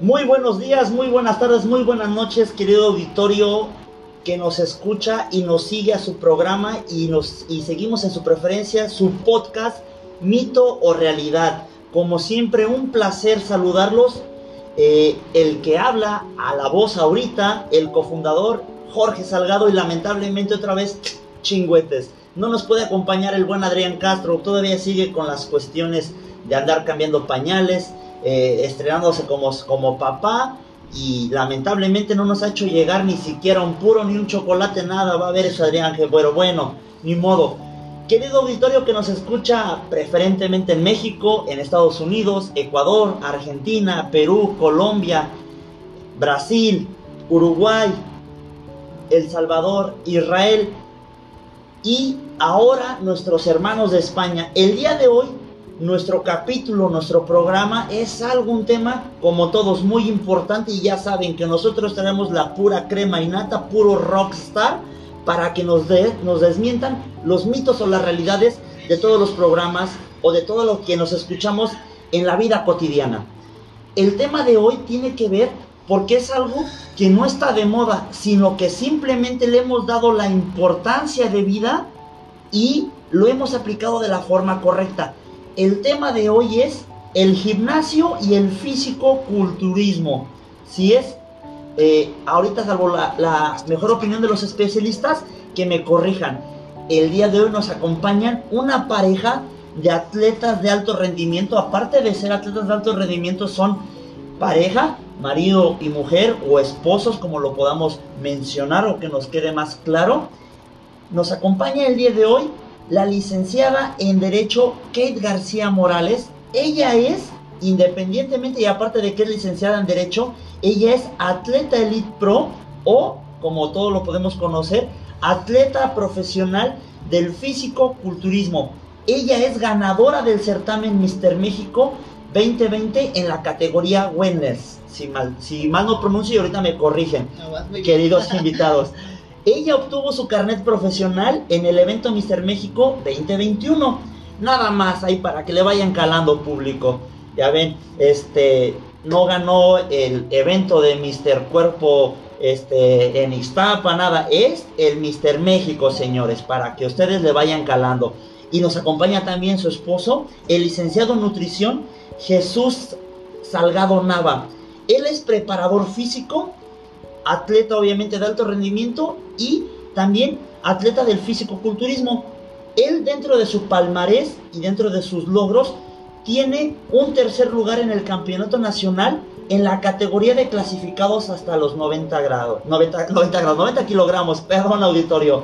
Muy buenos días, muy buenas tardes, muy buenas noches, querido auditorio que nos escucha y nos sigue a su programa y nos y seguimos en su preferencia su podcast Mito o Realidad. Como siempre, un placer saludarlos. Eh, el que habla a la voz ahorita, el cofundador Jorge Salgado y lamentablemente otra vez chingüetes. No nos puede acompañar el buen Adrián Castro, todavía sigue con las cuestiones de andar cambiando pañales, eh, estrenándose como, como papá y lamentablemente no nos ha hecho llegar ni siquiera un puro ni un chocolate, nada. Va a ver eso, Adrián, que bueno, bueno, ni modo. Querido auditorio que nos escucha preferentemente en México, en Estados Unidos, Ecuador, Argentina, Perú, Colombia, Brasil, Uruguay, El Salvador, Israel y ahora nuestros hermanos de España. El día de hoy nuestro capítulo, nuestro programa es algún tema, como todos, muy importante y ya saben que nosotros tenemos la pura crema y nata, puro rockstar, para que nos, de, nos desmientan los mitos o las realidades de todos los programas o de todo lo que nos escuchamos en la vida cotidiana. El tema de hoy tiene que ver porque es algo que no está de moda, sino que simplemente le hemos dado la importancia de vida y lo hemos aplicado de la forma correcta. El tema de hoy es el gimnasio y el físico-culturismo. Si es, eh, ahorita salvo la, mejor opinión de los especialistas, que me corrijan. El día de hoy nos acompañan una pareja de atletas de alto rendimiento. Aparte de ser atletas de alto rendimiento, son pareja, marido y mujer o esposos, como lo podamos mencionar o que nos quede más claro. Nos acompaña el día de hoy la licenciada en Derecho Kate García Morales. Ella es, independientemente y aparte de que es licenciada en Derecho, ella es atleta Elite Pro o, como todos lo podemos conocer, atleta profesional del físico-culturismo. Ella es ganadora del certamen Mister México 2020 en la categoría Winners. Si mal, si mal no pronuncio, ahorita me corrigen, queridos invitados. Ella obtuvo su carnet profesional en el evento Mister México 2021. Nada más ahí para que le vayan calando público. Ya ven, este no ganó el evento de Mister Cuerpo este, en Ixtapa, nada. Es el Mister México, señores, para que ustedes le vayan calando. Y nos acompaña también su esposo, el licenciado en nutrición Jesús Salgado Nava. Él es preparador físico atleta obviamente de alto rendimiento y también atleta del físico-culturismo. Él dentro de su palmarés y dentro de sus logros tiene un tercer lugar en el campeonato nacional en la categoría de clasificados hasta los 90 grados. 90, grados, 90 kilogramos, perdón auditorio.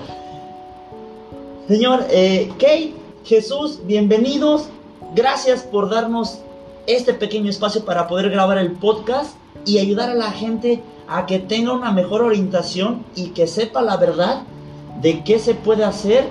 Señor eh, Kate, Jesús, bienvenidos. Gracias por darnos este pequeño espacio para poder grabar el podcast y ayudar a la gente a que tenga una mejor orientación y que sepa la verdad de qué se puede hacer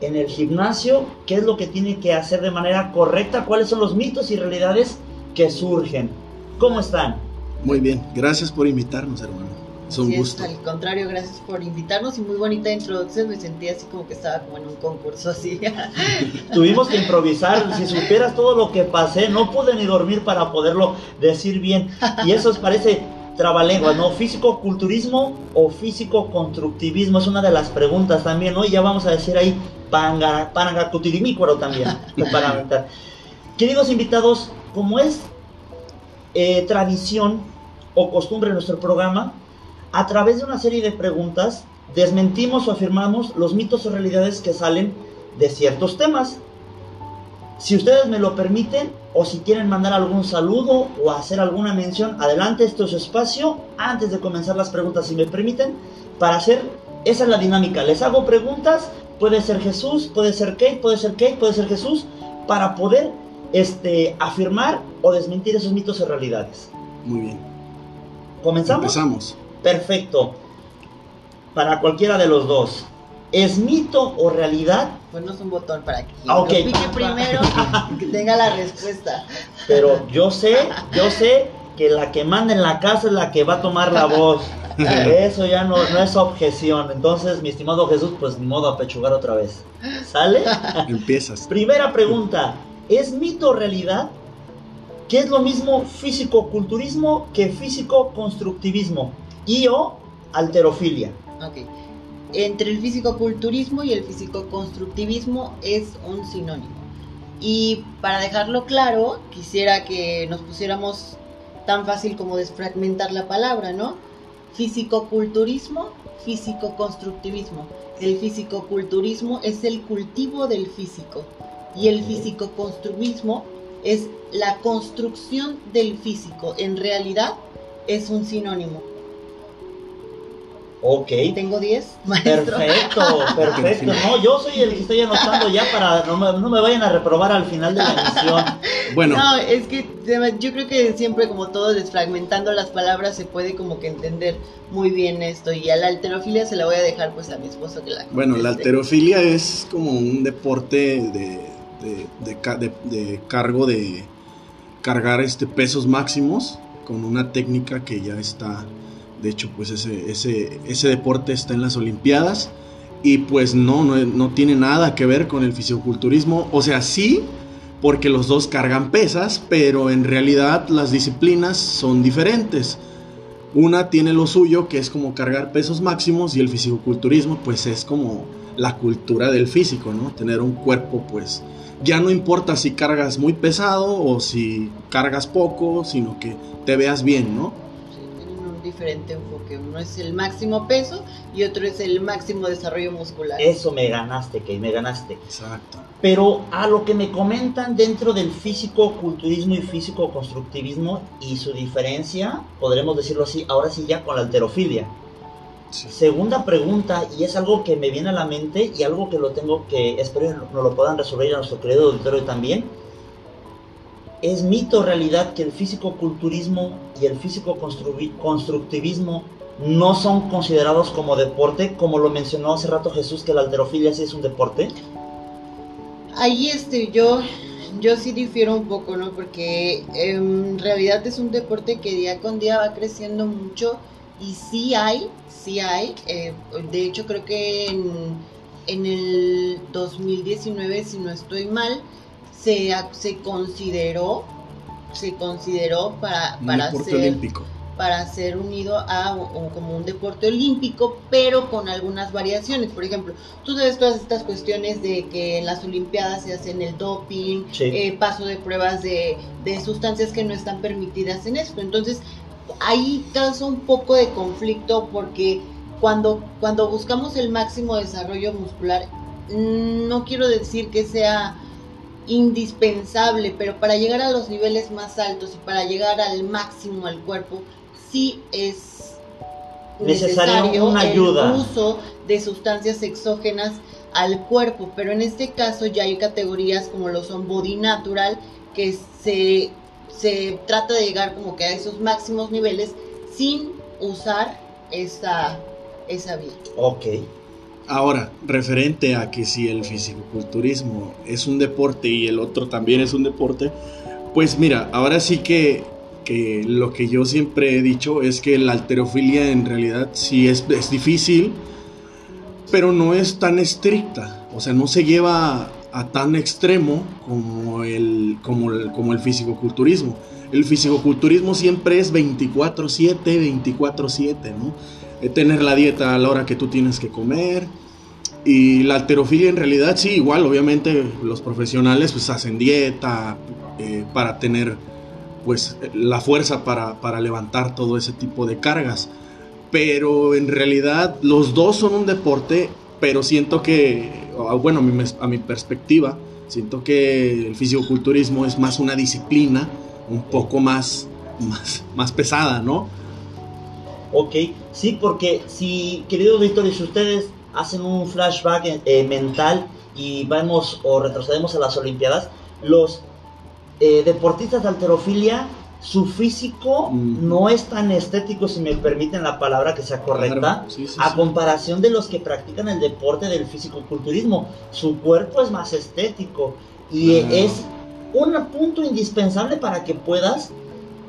en el gimnasio, qué es lo que tiene que hacer de manera correcta, cuáles son los mitos y realidades que surgen. ¿Cómo están? Muy bien, gracias por invitarnos, hermano. Es un gusto. al contrario, gracias por invitarnos y muy bonita introducción. Me sentí así como que estaba como en un concurso así. Tuvimos que improvisar. Si supieras todo lo que pasé, no pude ni dormir para poderlo decir bien. Y eso os parece trabalenguas, ¿no? Físico-culturismo o físico-constructivismo es una de las preguntas también, ¿no? Y ya vamos a decir ahí panagacutirimícuaro también. para Queridos invitados, como es eh, tradición o costumbre en nuestro programa, a través de una serie de preguntas desmentimos o afirmamos los mitos o realidades que salen de ciertos temas. Si ustedes me lo permiten o si quieren mandar algún saludo o hacer alguna mención, adelante, esto es su espacio. Antes de comenzar las preguntas, si me permiten, para hacer, esa es la dinámica. Les hago preguntas, puede ser Jesús, puede ser Kate, puede ser Kate, puede ser Jesús, para poder este, afirmar o desmentir esos mitos o realidades. Muy bien. ¿Comenzamos? Empezamos. Perfecto. Para cualquiera de los dos. ¿Es mito o realidad? Ponos un botón para que ah, okay. pique primero que tenga la respuesta. Pero yo sé, yo sé que la que manda en la casa es la que va a tomar la voz. Eso ya no, no es objeción. Entonces, mi estimado Jesús, pues ni modo a pechugar otra vez. ¿Sale? Empiezas. Primera pregunta. ¿Es mito o realidad ¿Qué es lo mismo físico-culturismo que físico-constructivismo? Y o alterofilia. Ok. Entre el físico-culturismo y el físico-constructivismo es un sinónimo. Y para dejarlo claro, quisiera que nos pusiéramos tan fácil como desfragmentar la palabra, ¿no? Físico-culturismo, físico-constructivismo. El físico-culturismo es el cultivo del físico y el físico-constructivismo es la construcción del físico. En realidad es un sinónimo. Ok. Tengo 10, maestro. Perfecto, perfecto. No, yo soy el que estoy anotando ya para no me, no me vayan a reprobar al final de la emisión. Bueno, No, es que yo creo que siempre como todo desfragmentando las palabras se puede como que entender muy bien esto y a la alterofilia se la voy a dejar pues a mi esposo que la bueno, la conteste. alterofilia es como un deporte de, de- de- de cargo de cargar este pesos máximos con una técnica que ya está, de hecho, pues ese, ese, ese deporte está en las Olimpiadas y pues no, no, no tiene nada que ver con el fisiculturismo, o sea, sí, porque los dos cargan pesas, pero en realidad las disciplinas son diferentes. Una tiene lo suyo, que es como cargar pesos máximos, y el fisicoculturismo, pues es como la cultura del físico, ¿no? Tener un cuerpo, pues ya no importa si cargas muy pesado o si cargas poco, sino que te veas bien, ¿no? Diferente enfoque. Uno es el máximo peso y otro es el máximo desarrollo muscular. Eso me ganaste, que me ganaste. Exacto. Pero a lo que me comentan dentro del físico-culturismo y físico-constructivismo y su diferencia, podremos decirlo así, ahora sí ya con la alterofilia. Sí. Segunda pregunta, y es algo que me viene a la mente y algo que lo tengo que, espero que nos lo puedan resolver a nuestro querido auditorio también. ¿Es mito o realidad que el físico-culturismo y el físico-constructivismo no son considerados como deporte? Como lo mencionó hace rato Jesús, que la alterofilia sí es un deporte. Ahí este, yo, yo sí difiero un poco, ¿no? Porque em, en realidad es un deporte que día con día va creciendo mucho y sí hay, sí hay. eh, de hecho creo que en, en el 2019, si no estoy mal, se, consideró, se consideró para, Un para ser olímpico. para ser unido a o- como un deporte olímpico, pero con algunas variaciones. Por ejemplo, tú sabes todas estas cuestiones de que en las Olimpiadas se hacen el doping, Sí. eh, paso de pruebas de, de sustancias que no están permitidas en esto. Entonces, ahí causa un poco de conflicto porque cuando, cuando buscamos el máximo desarrollo muscular, no quiero decir que sea indispensable, pero para llegar a los niveles más altos y para llegar al máximo al cuerpo, sí es Necesario necesario una el ayuda. uso de sustancias exógenas al cuerpo, pero en este caso ya hay categorías como lo son body natural, que se, se trata de llegar como que a esos máximos niveles sin usar esa, esa vía. Ok. Ahora, referente a que si el fisicoculturismo es un deporte y el otro también es un deporte, pues mira, ahora sí que, que lo que yo siempre he dicho es que la alterofilia en realidad sí es, es difícil, pero no es tan estricta, o sea, no se lleva a tan extremo como el, como el, como el fisicoculturismo. El fisicoculturismo siempre es 24/7, 24/7, ¿no? Eh, tener la dieta a la hora que tú tienes que comer. Y la alterofilia en realidad sí, igual, obviamente los profesionales pues hacen dieta eh, para tener pues la fuerza para, para levantar todo ese tipo de cargas. Pero en realidad los dos son un deporte, pero siento que, o, bueno, a mi, a mi perspectiva, siento que el fisicoculturismo es más una disciplina un poco más, más, más pesada, ¿no? Ok, sí, porque si, queridos auditores, si ustedes hacen un flashback eh, mental y vamos o retrocedemos a las Olimpiadas, los eh, deportistas de alterofilia, su físico Mm. no es tan estético, si me permiten la palabra que sea correcta, Claro, sí, sí, a sí. comparación de los que practican el deporte del fisicoculturismo. Su cuerpo es más estético y Claro. es un punto indispensable para que puedas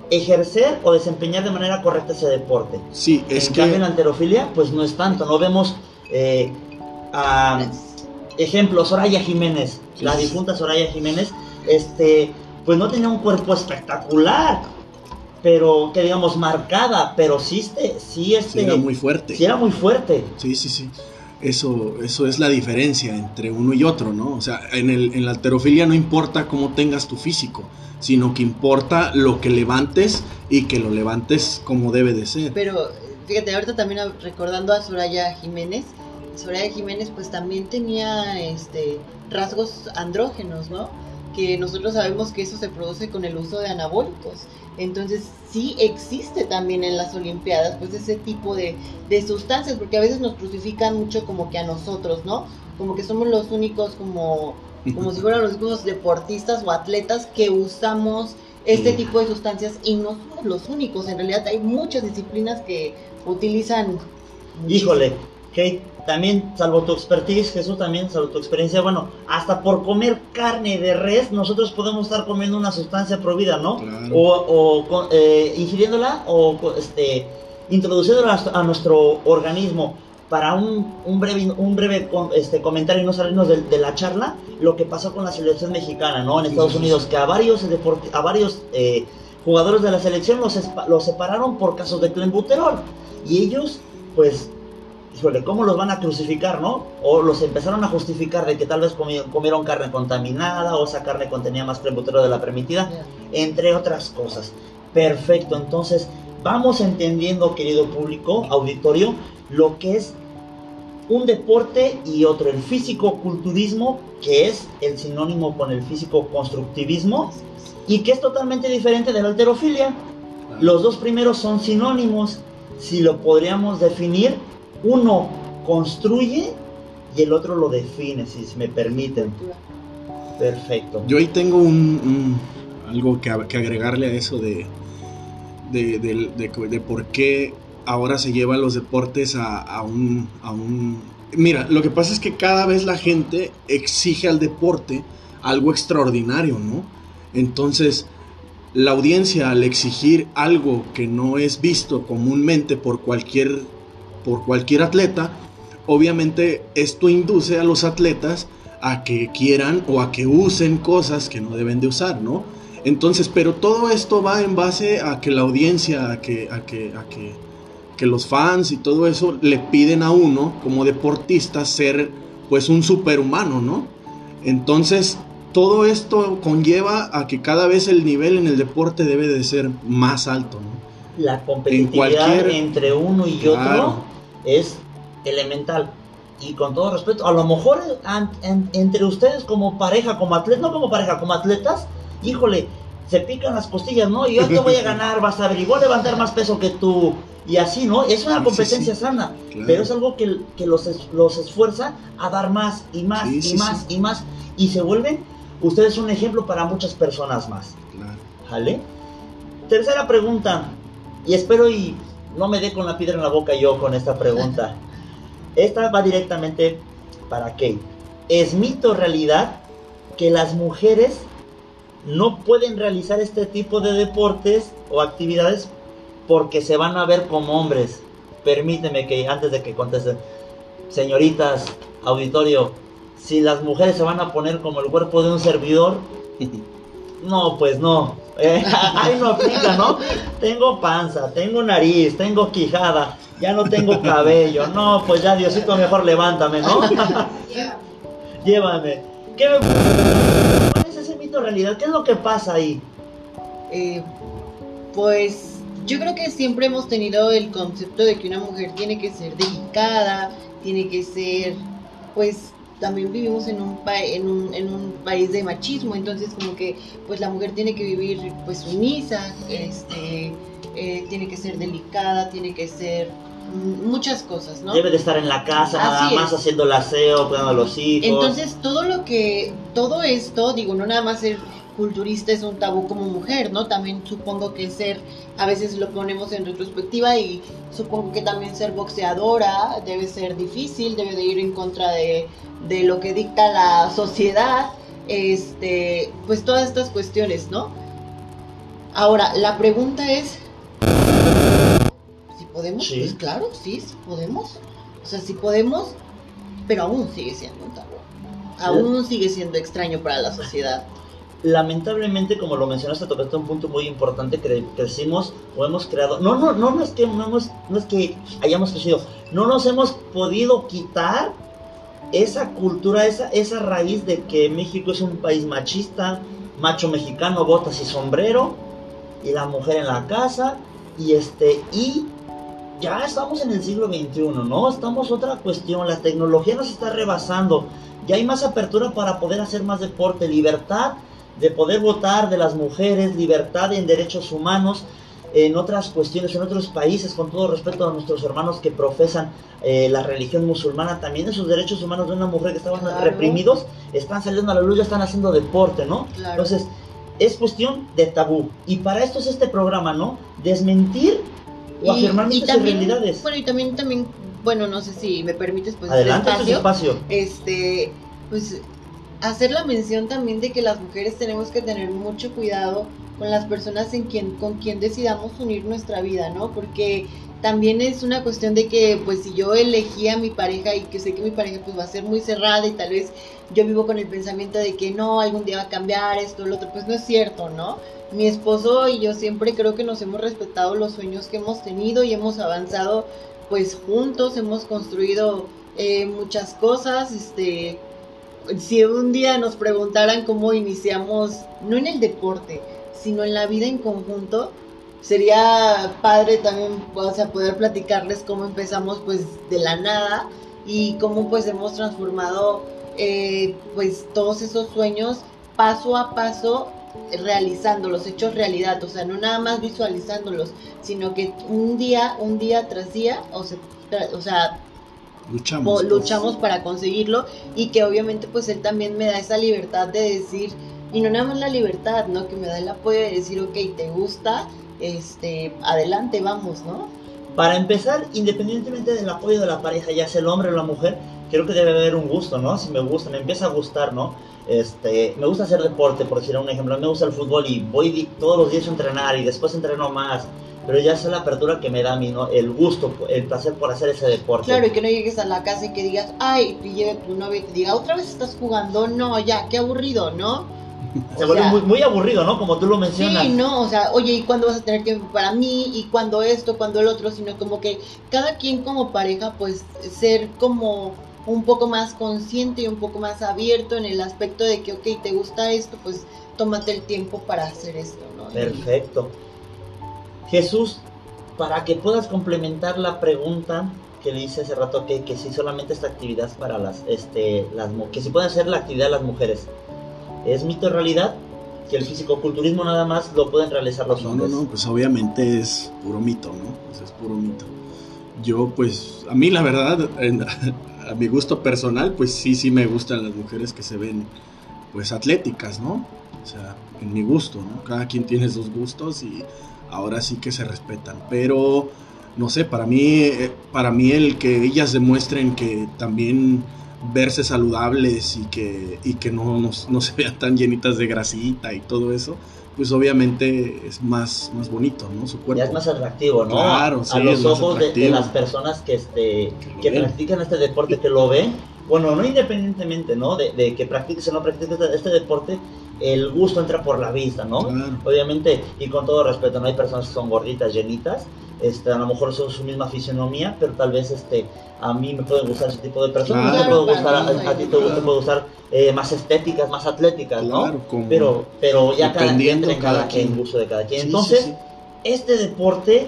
ejercer o desempeñar de manera correcta ese deporte. Sí, es en que... cambio, en la alterofilia, pues no es tanto. No vemos, eh, a, ejemplo, Soraya Jiménez, Sí, la difunta Soraya Jiménez, este, pues no tenía un cuerpo espectacular, pero que digamos marcada, pero sí este, sí este, Sí, era muy fuerte. sí era muy fuerte. Sí, sí, sí. Eso, eso es la diferencia entre uno y otro, ¿no? O sea, en, el, en la alterofilia no importa cómo tengas tu físico, sino que importa lo que levantes y que lo levantes como debe de ser. Pero fíjate, ahorita también recordando a Soraya Jiménez, Soraya Jiménez pues también tenía este rasgos andrógenos, ¿no? Que nosotros sabemos que eso se produce con el uso de anabólicos. Entonces sí existe también en las Olimpiadas pues ese tipo de, de sustancias, porque a veces nos crucifican mucho como que a nosotros, ¿no? Como que somos los únicos como, como si fueran los únicos deportistas o atletas que usamos este Mm. tipo de sustancias y no somos los únicos. En realidad hay muchas disciplinas que utilizan. Híjole, Kate, también, salvo tu expertise, Jesús, también, salvo tu experiencia, bueno, hasta por comer carne de res, nosotros podemos estar comiendo una sustancia prohibida, ¿no? Claro. O, o eh, ingiriéndola o este, introduciéndola a nuestro organismo. Para un, un breve, un breve este, comentario y no salirnos de, de la charla, lo que pasó con la selección mexicana, ¿no? En Estados Unidos, que a varios, a varios eh, jugadores de la selección los, los separaron por casos de clenbuterol. Y ellos, pues, híjole, ¿cómo los van a crucificar, no? O los empezaron a justificar de que tal vez comi- comieron carne contaminada o esa carne contenía más clenbuterol de la permitida, entre otras cosas. Perfecto, entonces vamos entendiendo, querido público, auditorio, lo que es un deporte y otro, el físico-culturismo, que es el sinónimo con el físico-constructivismo y que es totalmente diferente de la alterofilia. Los dos primeros son sinónimos. Si lo podríamos definir, uno construye y el otro lo define, si me permiten. Perfecto. Yo ahí tengo un, un- algo que agregarle a eso de, de, de- de- por qué ahora se llevan los deportes a, a un, a un... Mira, lo que pasa es que cada vez la gente exige al deporte algo extraordinario, ¿no? Entonces, la audiencia al exigir algo que no es visto comúnmente por cualquier, por cualquier atleta, obviamente esto induce a los atletas a que quieran o a que usen cosas que no deben de usar, ¿no? Entonces, pero todo esto va en base a que la audiencia, a que, a que, a que, que los fans y todo eso le piden a uno como deportista ser pues un superhumano, ¿no? Entonces, todo esto conlleva a que cada vez el nivel en el deporte debe de ser más alto, ¿no? La competitividad cualquier- entre uno y Claro. otro es elemental. Y con todo respeto, a lo mejor an- en- entre ustedes como pareja, como atletas, no como pareja, como atletas, híjole, se pican las costillas, ¿no? Y yo te voy a ganar, vas a ver, y voy a levantar más peso que tú. Y así, ¿no? Es una sí, competencia sí. sana. Claro. Pero es algo que, que los, los esfuerza a dar más y más Sí, y más y más. Y se vuelven ustedes un ejemplo para muchas personas más. Claro. ¿Vale? Tercera pregunta. Y espero y no me dé con la piedra en la boca yo con esta pregunta. Esta va directamente para Kate. ¿Es mito realidad que las mujeres no pueden realizar este tipo de deportes o actividades porque se van a ver como hombres? Permíteme que antes de que contesten, señoritas, auditorio, si las mujeres se van a poner como el cuerpo de un servidor, no, pues no. Eh, ahí no aplica, ¿no? Tengo panza, tengo nariz, tengo quijada, ya no tengo cabello. No, pues ya Diosito mejor levántame, ¿no? Llévame. ¿Qué me... ¿Cuál es ese mito realidad? ¿Qué es lo que pasa ahí? Eh, pues yo creo que siempre hemos tenido el concepto de que una mujer tiene que ser delicada, tiene que ser, pues también vivimos en un, pa- en un, en un país de machismo, entonces como que pues la mujer tiene que vivir pues sumisa, este, eh, tiene que ser delicada, tiene que ser muchas cosas, ¿no? Debe de estar en la casa, nada más haciendo el aseo, cuidando a los hijos. Entonces, todo lo que, todo esto, digo, no nada más ser culturista es un tabú como mujer, ¿no? También supongo que ser, a veces lo ponemos en retrospectiva y supongo que también ser boxeadora debe ser difícil, debe de ir en contra de, de lo que dicta la sociedad, este, pues todas estas cuestiones, ¿no? Ahora, la pregunta es, podemos, Sí. pues claro, sí, sí podemos. O sea, sí podemos, pero aún sigue siendo un tabú. Aún sigue siendo extraño para la sociedad. lamentablemente, como lo mencionaste, tocaste un punto muy importante que crecimos o hemos creado. No, no, no, no es que no, hemos, no es que hayamos crecido, no nos hemos podido quitar esa cultura, esa, esa raíz de que México es un país machista, macho mexicano, botas y sombrero, y la mujer en la casa, y este, y ya estamos en el siglo XXI, ¿no? Estamos otra cuestión, la tecnología nos está rebasando, ya hay más apertura para poder hacer más deporte, libertad de poder votar de las mujeres, libertad en derechos humanos, en otras cuestiones, en otros países, con todo respeto a nuestros hermanos que profesan eh, la religión musulmana, también esos derechos humanos de una mujer que estaban reprimidos, están saliendo a la luz, ya están haciendo deporte, ¿no? Entonces, es cuestión de tabú. Y para esto es este programa, ¿no? Desmentir o afirmar muchas realidades. Bueno, y también, también, bueno, no sé si me permites, pues, Adelante, este espacio, espacio. Este, pues, hacer la mención también de que las mujeres tenemos que tener mucho cuidado con las personas en quien, con quien decidamos unir nuestra vida, ¿no? Porque también es una cuestión de que, pues, si yo elegí a mi pareja y que sé que mi pareja, pues, va a ser muy cerrada y tal vez yo vivo con el pensamiento de que no, algún día va a cambiar esto, lo otro, pues no es cierto, ¿no? Mi esposo y yo siempre creo que nos hemos respetado los sueños que hemos tenido y hemos avanzado, pues, juntos, hemos construido eh, muchas cosas, este, si un día nos preguntaran cómo iniciamos, no en el deporte, sino en la vida en conjunto, sería padre también, o sea, poder platicarles cómo empezamos pues de la nada y cómo pues hemos transformado eh, pues todos esos sueños paso a paso realizándolos, hechos realidad, o sea, no nada más visualizándolos, sino que un día, un día tras día, o sea, o sea luchamos, pues. luchamos para conseguirlo y que obviamente pues él también me da esa libertad de decir, y no nada más la libertad, ¿no? Que me da el apoyo de decir, ok, te gusta, este, adelante, vamos, ¿no? Para empezar, independientemente del apoyo de la pareja, ya sea el hombre o la mujer, creo que debe haber un gusto, ¿no? Si me gusta, me empieza a gustar, ¿no? Este, me gusta hacer deporte, por decir un ejemplo, me gusta el fútbol y voy todos los días a entrenar y después entreno más pero ya es la apertura que me da a mí, ¿no? El gusto, el placer por hacer ese deporte. Claro, y que no llegues a la casa y que digas, ay, y llegue tu novia y te diga, otra vez estás jugando, no, ya, qué aburrido, ¿no? Se vuelve muy, muy, aburrido, ¿no? Como tú lo mencionas. Sí, no, o sea, oye, ¿y cuándo vas a tener tiempo para mí? ¿Y cuándo esto? ¿Cuándo el otro? Sino como que cada quien como pareja, pues, ser como un poco más consciente y un poco más abierto en el aspecto de que, ok, te gusta esto, pues tómate el tiempo para hacer esto, ¿no? Perfecto. Jesús, para que puedas complementar la pregunta que le hice hace rato, que, que si solamente esta actividad para las, este, las, que si puede hacer la actividad de las mujeres, ¿es mito realidad? Que el fisicoculturismo nada más lo pueden realizar los hombres. No, no, pues obviamente es puro mito, ¿no? Pues es puro mito. Yo, pues, a mí la verdad, a mi gusto personal, pues sí, sí me gustan las mujeres que se ven, pues, atléticas, ¿no? O sea, en mi gusto, ¿no? Cada quien tiene sus gustos y ahora sí que se respetan. Pero, no sé, para mí, eh, para mí el que ellas demuestren que también verse saludables y que, y que no, no, se vean tan llenitas de grasita y todo eso, pues obviamente es más, más bonito, ¿no? Su cuerpo. Ya es más atractivo, ¿no? Claro, A los ojos de, las personas que, este, que, practican este deporte, que lo ven, bueno, no independientemente, ¿no? De, de que practiques o no practiques este, este deporte, el gusto entra por la vista, ¿no? Obviamente, y con todo respeto, no hay personas que son gorditas, llenitas, este, a lo mejor son su misma fisionomía, pero tal vez este, a mí me pueden gustar ese tipo de personas, a, ti te, puede gustar eh, más estéticas, más atléticas, ¿no? pero, pero ya cada quien, cada, quien, gusto de cada quien. Entonces, este deporte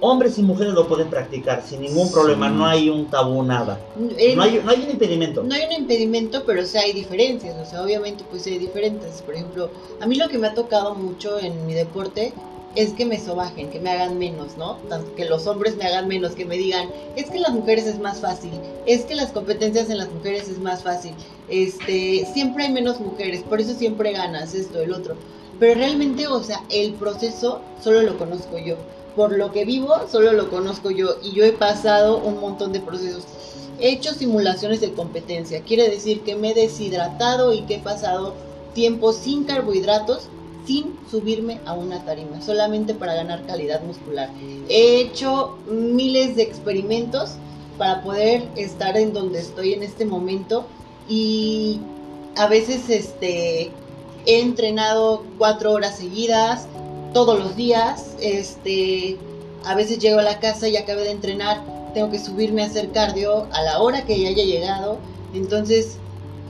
hombres y mujeres lo pueden practicar sin ningún problema, no hay un tabú, nada. no, hay, no, hay, un impedimento. No hay un impedimento, pero sí hay diferencias, o sea, obviamente pues hay diferentes. Por ejemplo, a mí lo que me ha tocado mucho en mi deporte es que me sobajen, que me hagan menos, ¿no? que los hombres me hagan menos, que me digan, es que las mujeres es más fácil, es que las competencias en las mujeres es más fácil, este, siempre hay menos mujeres, por eso siempre ganas esto, el otro. Pero realmente, o sea, el proceso solo lo conozco yo por lo que vivo, solo lo conozco yo y yo he pasado un montón de procesos. He hecho simulaciones de competencia, quiere decir que me he deshidratado y que he pasado tiempo sin carbohidratos sin subirme a una tarima, solamente para ganar calidad muscular. He hecho miles de experimentos para poder estar en donde estoy en este momento y a veces este he entrenado cuatro horas seguidas, todos los días, este, a veces llego a la casa y acabé de entrenar, tengo que subirme a hacer cardio a la hora que ya haya llegado, entonces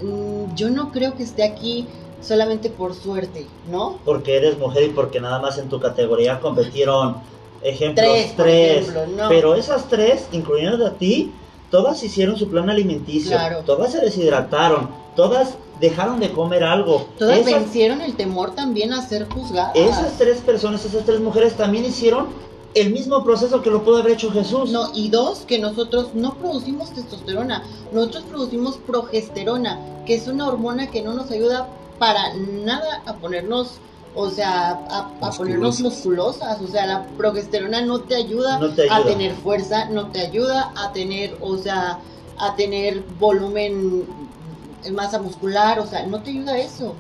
mm, yo no creo que esté aquí solamente por suerte, ¿no? Porque eres mujer y porque nada más en tu categoría competieron ejemplos Tres, tres, ejemplo, no. pero esas tres, incluyendo a ti, todas hicieron su plan alimenticio, Claro. todas se deshidrataron, todas dejaron de comer algo. Todas Esas- vencieron el temor también a ser juzgadas. Esas tres personas, esas tres mujeres también hicieron el mismo proceso que lo pudo haber hecho Jesús. No, y dos, que nosotros no producimos testosterona, nosotros producimos progesterona, que es una hormona que no nos ayuda para nada a ponernos, o sea, a, a ponernos musculosas. O sea, la progesterona no te ayuda, No te a tener fuerza, no te ayuda a tener, o sea, a tener volumen, eh, masa muscular, o sea, no te ayuda a eso.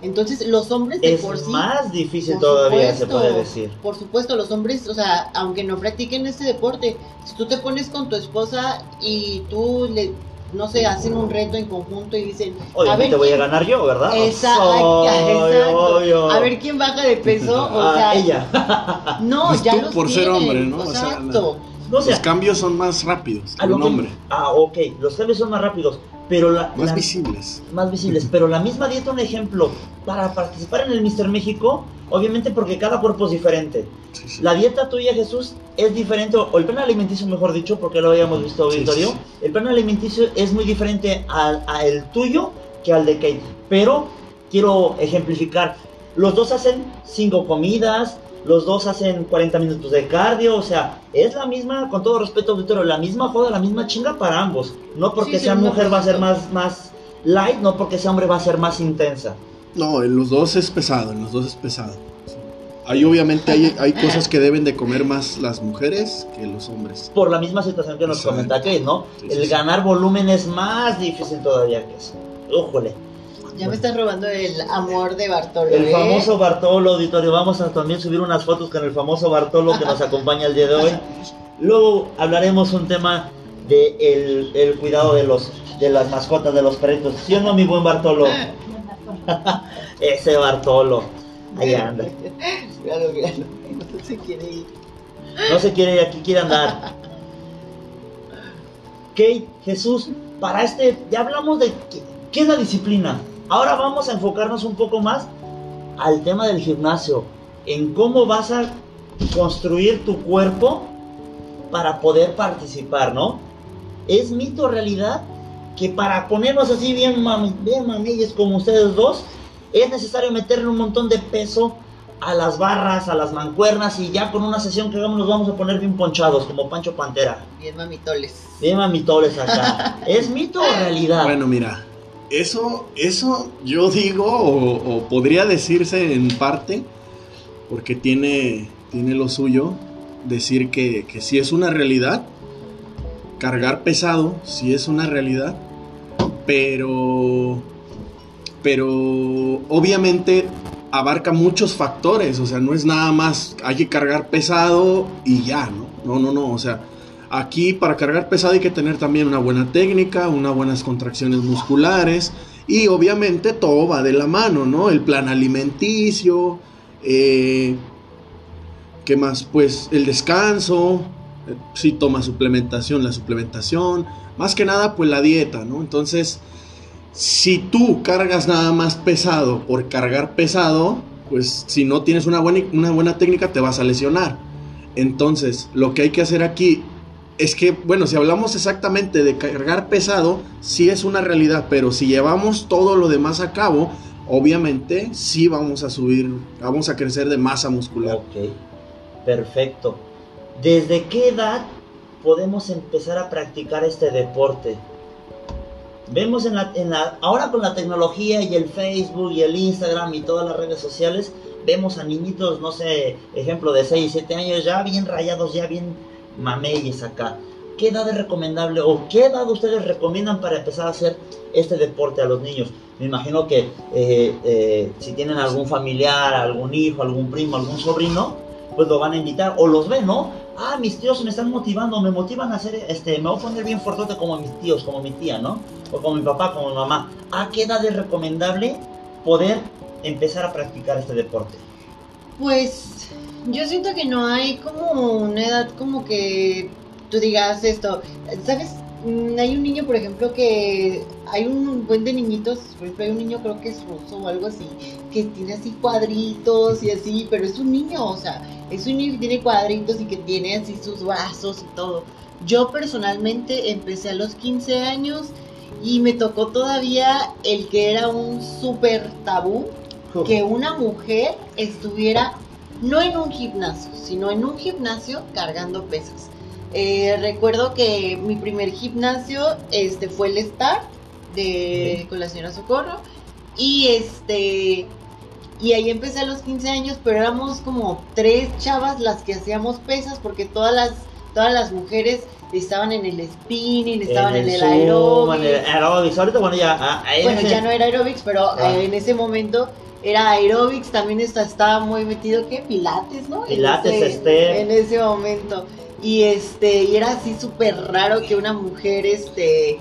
Entonces, los hombres de es por sí más difícil por todavía, se puede decir. por supuesto, los hombres, o sea, aunque no practiquen este deporte, si tú te pones con tu esposa y tú le, no sé, hacen un reto en conjunto y dicen, Oye, a ver, te voy a quién- ganar yo, ¿verdad? Esa- Ay, exacto. obvio. a ver quién baja de peso, o Ah, sea, ella. no, Pues ya tú los por ser hombre, ¿no? O sea, Exacto. No, o sea, Los cambios son más rápidos a que un que- hombre, Ah, ok, los cambios son más rápidos, pero la, más la- visibles. más visibles, pero la misma dieta, un ejemplo, para participar en el Mister México, obviamente porque cada cuerpo es diferente. Sí, sí. La dieta tuya, Jesús, es diferente, o el plan alimenticio, mejor dicho, porque lo habíamos visto, Sí, Victorio. sí, sí. El plan alimenticio es muy diferente al a el tuyo que al de Kate. Pero quiero ejemplificar: los dos hacen cinco comidas, los dos hacen 40 minutos de cardio, o sea, es la misma, con todo respeto, Victorio, la misma joda, la misma chinga para ambos. No porque Sí, sí, sea no, mujer va a ser más, más light, no porque sea hombre va a ser más intensa. No, en los dos es pesado, en los dos es pesado. Hay obviamente hay, hay cosas que deben de comer más las mujeres que los hombres. Por la misma situación que nos Exacto. comenta Kate, ¿no? Sí, el sí, sí. ganar volumen es más difícil todavía que eso. Újole. Ya me estás robando el amor de Bartolo. El ¿eh? famoso Bartolo Auditorio. Vamos a también subir unas fotos con el famoso Bartolo que nos acompaña el día de hoy. Luego hablaremos un tema de el, el cuidado de los de las mascotas de los perritos. ¿Sí o no, mi buen Bartolo? Ese Bartolo. Ahí anda. Míralo, míralo, no se quiere ir. No se quiere ir aquí, quiere andar. Kate, Jesús, para este, ya hablamos de qué, qué es la disciplina. Ahora vamos a enfocarnos un poco más al tema del gimnasio, en cómo vas a construir tu cuerpo para poder participar, ¿no? Es mito realidad que para ponernos así bien, mami, bien mamillas como ustedes dos, es necesario meterle un montón de peso a las barras, a las mancuernas y ya con una sesión que hagamos nos vamos a poner bien ponchados como Pancho Pantera. Bien mamitoles. Bien mamitoles acá. ¿Es mito o realidad? Bueno, mira, eso, eso yo digo, o, o podría decirse en parte, porque tiene, tiene lo suyo, decir que, que sí es una realidad, cargar pesado, sí es una realidad, pero, pero obviamente abarca muchos factores, o sea, no es nada más, hay que cargar pesado y ya, ¿no? No, no, no, o sea, Aquí para cargar pesado hay que tener también una buena técnica, unas buenas contracciones musculares y obviamente todo va de la mano, ¿no? El plan alimenticio, eh, ¿qué más? Pues el descanso, eh, si toma suplementación, la suplementación, más que nada pues la dieta, ¿no? Entonces, si tú cargas nada más pesado por cargar pesado, pues si no tienes una buena, una buena técnica te vas a lesionar. Entonces, lo que hay que hacer aquí es que, bueno, si hablamos exactamente de cargar pesado, sí es una realidad, pero si llevamos todo lo demás a cabo, obviamente sí vamos a subir, vamos a crecer de masa muscular. Ok, perfecto. ¿Desde qué edad podemos empezar a practicar este deporte? Vemos en la, en la, ahora con la tecnología y el Facebook y el Instagram y todas las redes sociales, vemos a niñitos, no sé, ejemplo de 6, 7 años ya bien rayados, ya bien mameyes acá. ¿Qué edad es recomendable o qué edad ustedes recomiendan para empezar a hacer este deporte a los niños? Me imagino que eh, eh, si tienen algún familiar, algún hijo, algún primo, algún sobrino, pues lo van a invitar o los ven, ¿no? Ah, mis tíos me están motivando, me motivan a hacer, este, me voy a poner bien fuerte como mis tíos, como mi tía, ¿no? O como mi papá, como mi mamá. ¿A qué edad es recomendable poder empezar a practicar este deporte? Pues yo siento que no hay como una edad como que tú digas esto. ¿Sabes? Mm, Hay un niño, por ejemplo, que hay un buen de niñitos, por ejemplo, hay un niño creo que es ruso o algo así, que tiene así cuadritos y así, pero es un niño, o sea, es un niño que tiene cuadritos y que tiene así sus brazos y todo. Yo personalmente empecé a los 15 años y me tocó todavía el que era un súper tabú, que una mujer estuviera no en un gimnasio, sino en un gimnasio cargando pesas. Eh, recuerdo que mi primer gimnasio este, fue el Start de, con la señora Socorro y este y ahí empecé a los 15 años, pero éramos como tres chavas las que hacíamos pesas porque todas las todas las mujeres estaban en el spinning, estaban en el, Zoom, en el aeróbics. aerobics. Ahorita, bueno, ya. ah, Bueno, ese- ya no era aeróbics, pero Ah. eh, en ese momento era aeróbics, también está- estaba muy metido que pilates, ¿no? En Pilates, ese- step. En ese momento. Y este, y era así súper raro que una mujer este eh,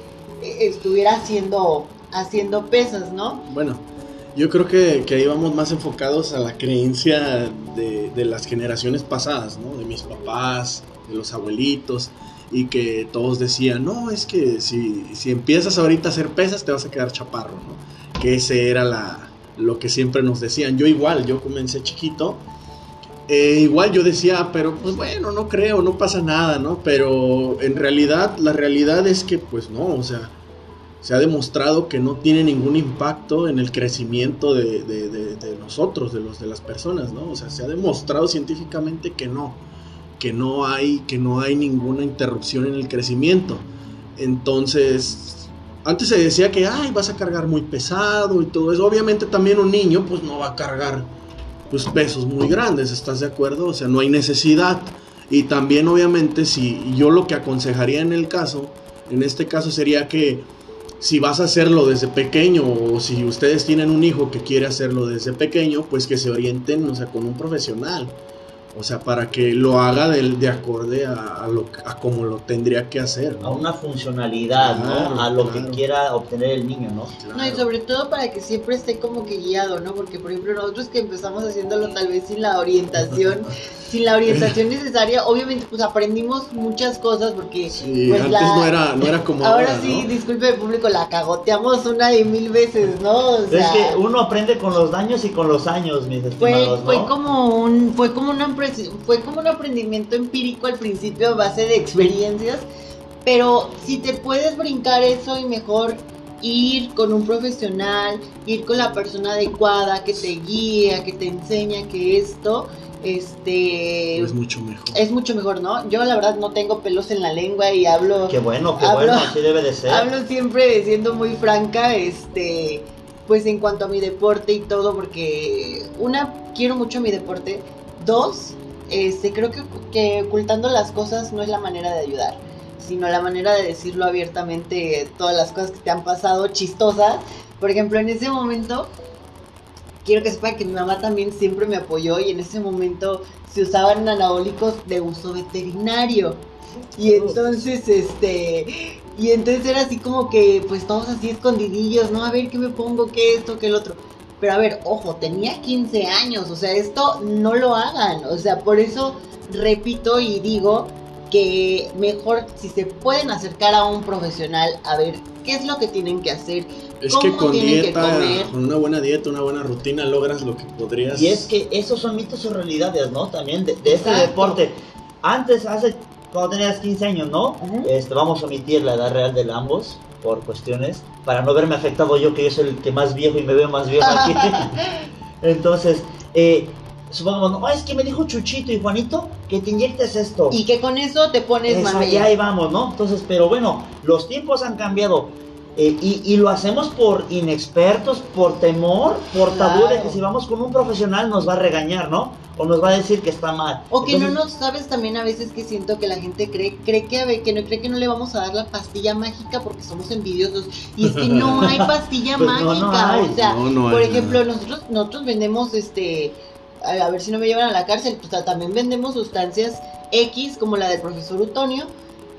estuviera haciendo haciendo pesas, ¿no? Bueno, yo creo que, que ahí vamos más enfocados a la creencia de, de las generaciones pasadas, ¿no? De mis papás, de los abuelitos, y que todos decían, no, es que si, si empiezas ahorita a hacer pesas te vas a quedar chaparro, ¿no? Que ese era la, lo que siempre nos decían. Yo igual, yo comencé chiquito. eh, igual yo decía, pero pues bueno, no creo, no pasa nada, ¿no? Pero en realidad, la realidad es que pues no, o sea, se ha demostrado que no tiene ningún impacto en el crecimiento de, nosotros, de los de las personas, ¿no? O sea, se ha demostrado científicamente que no, que no hay, que no hay ninguna interrupción en el crecimiento. Entonces, antes se decía que ay, vas a cargar muy pesado y todo eso. Obviamente también un niño pues no va a cargar pues pesos muy grandes, ¿estás de acuerdo? O sea, no hay necesidad. Y también obviamente si yo lo que aconsejaría en el caso, en este caso sería que si vas a hacerlo desde pequeño o si ustedes tienen un hijo que quiere hacerlo desde pequeño, pues que se orienten, o sea, con un profesional. O sea, para que lo haga de, de acorde a, a lo, a como lo tendría que hacer. a una funcionalidad, Claro, ¿no? A lo claro. que quiera obtener el niño, ¿no? Claro. No, y sobre todo para que siempre esté como que guiado, ¿no? Porque, por ejemplo, nosotros que empezamos haciéndolo tal vez sin la orientación, sin la orientación necesaria, obviamente pues aprendimos muchas cosas porque Sí, pues, antes la- no, era, no era como ahora, ahora, sí, ¿no? disculpe el público, la cagoteamos una y mil veces, ¿no? O sea, es que uno aprende con los daños y con los años, mis fue, estimados, ¿no? fue como un fue como una impres- fue como un aprendimiento empírico al principio a base de experiencias pero si te puedes brincar eso y mejor ir con un profesional ir con la persona adecuada que te guíe que te enseña que esto este Es mucho mejor. es mucho mejor no yo la verdad no tengo pelos en la lengua y hablo Qué bueno, qué Hablo- bueno, así debe de ser. Hablo siempre siendo muy franca, este, pues en cuanto a mi deporte y todo, porque una, quiero mucho mi deporte, dos, este, creo que, que ocultando las cosas no es la manera de ayudar, sino la manera de decirlo abiertamente, todas las cosas que te han pasado chistosas. Por ejemplo, en ese momento, quiero que sepan que mi mamá también siempre me apoyó y en ese momento se usaban anabólicos de uso veterinario. Y entonces, este, y entonces era así como que, pues todos así escondidillos, ¿no? A ver qué me pongo, qué esto, qué el otro. Pero a ver, ojo, tenía 15 años, o sea, esto no lo hagan. O sea, por eso repito y digo que mejor si se pueden acercar a un profesional a ver qué es lo que tienen que hacer. Es ¿Cómo que con que dieta, con una buena dieta, una buena rutina, logras lo que podrías. Y es que esos son mitos o realidades, ¿no? También de, de este deporte. Antes, hace, cuando tenías 15 años, ¿no? Ujú. Este, vamos a omitir la edad real de ambos por cuestiones, para no verme afectado yo, que yo soy el que más viejo y me veo más viejo aquí. Entonces, eh, supongamos, no, es que me dijo Chuchito y Juanito que te inyectes esto. Y que con eso te pones mamey. ya ahí vamos, ¿no? Entonces, pero bueno, los tiempos han cambiado. Eh, y, y lo hacemos por inexpertos, por temor, por tabú de que si vamos con un profesional nos va a regañar, ¿no? O nos va a decir que está mal. O que no Entonces, nos sabes también a veces que siento que la gente cree, cree que a ver, que no cree que no le vamos a dar la pastilla mágica porque somos envidiosos. Y es que no hay pastilla Pues no, mágica. no hay. O sea, No, no hay por nada. ejemplo, nosotros, nosotros vendemos este a a ver si no me llevan a la cárcel, pues también vendemos sustancias X como la del profesor Utonio.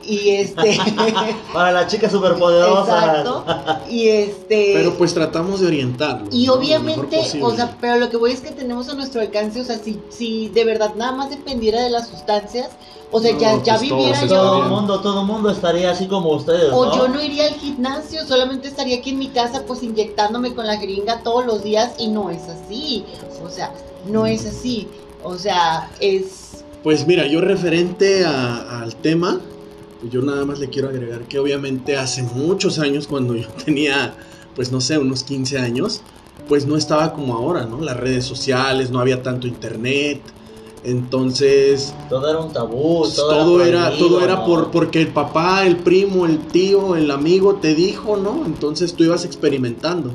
Y este. Para las chicas superpoderosas. Exacto. Y este. Pero pues tratamos de orientarlo. Y obviamente, o sea, pero lo que voy es que tenemos a nuestro alcance, o sea, si, si de verdad nada más dependiera de las sustancias, o sea, No, ya, ya pues todo viviera yo, Todo mundo, todo el mundo estaría así como ustedes, o ¿no? yo no iría al gimnasio, solamente estaría aquí en mi casa pues inyectándome con la jeringa todos los días y no es así, o sea, no es así, o sea, es... Pues mira, yo referente a- al tema, yo nada más le quiero agregar que obviamente hace muchos años, cuando yo tenía, pues no sé, unos 15 años, pues no estaba como ahora, ¿no? Las redes sociales, no había tanto internet. Entonces, Todo era un tabú, todo, todo era, prohibido, todo era por, porque el papá, el primo, el tío, el amigo te dijo, ¿no? Entonces tú ibas experimentando.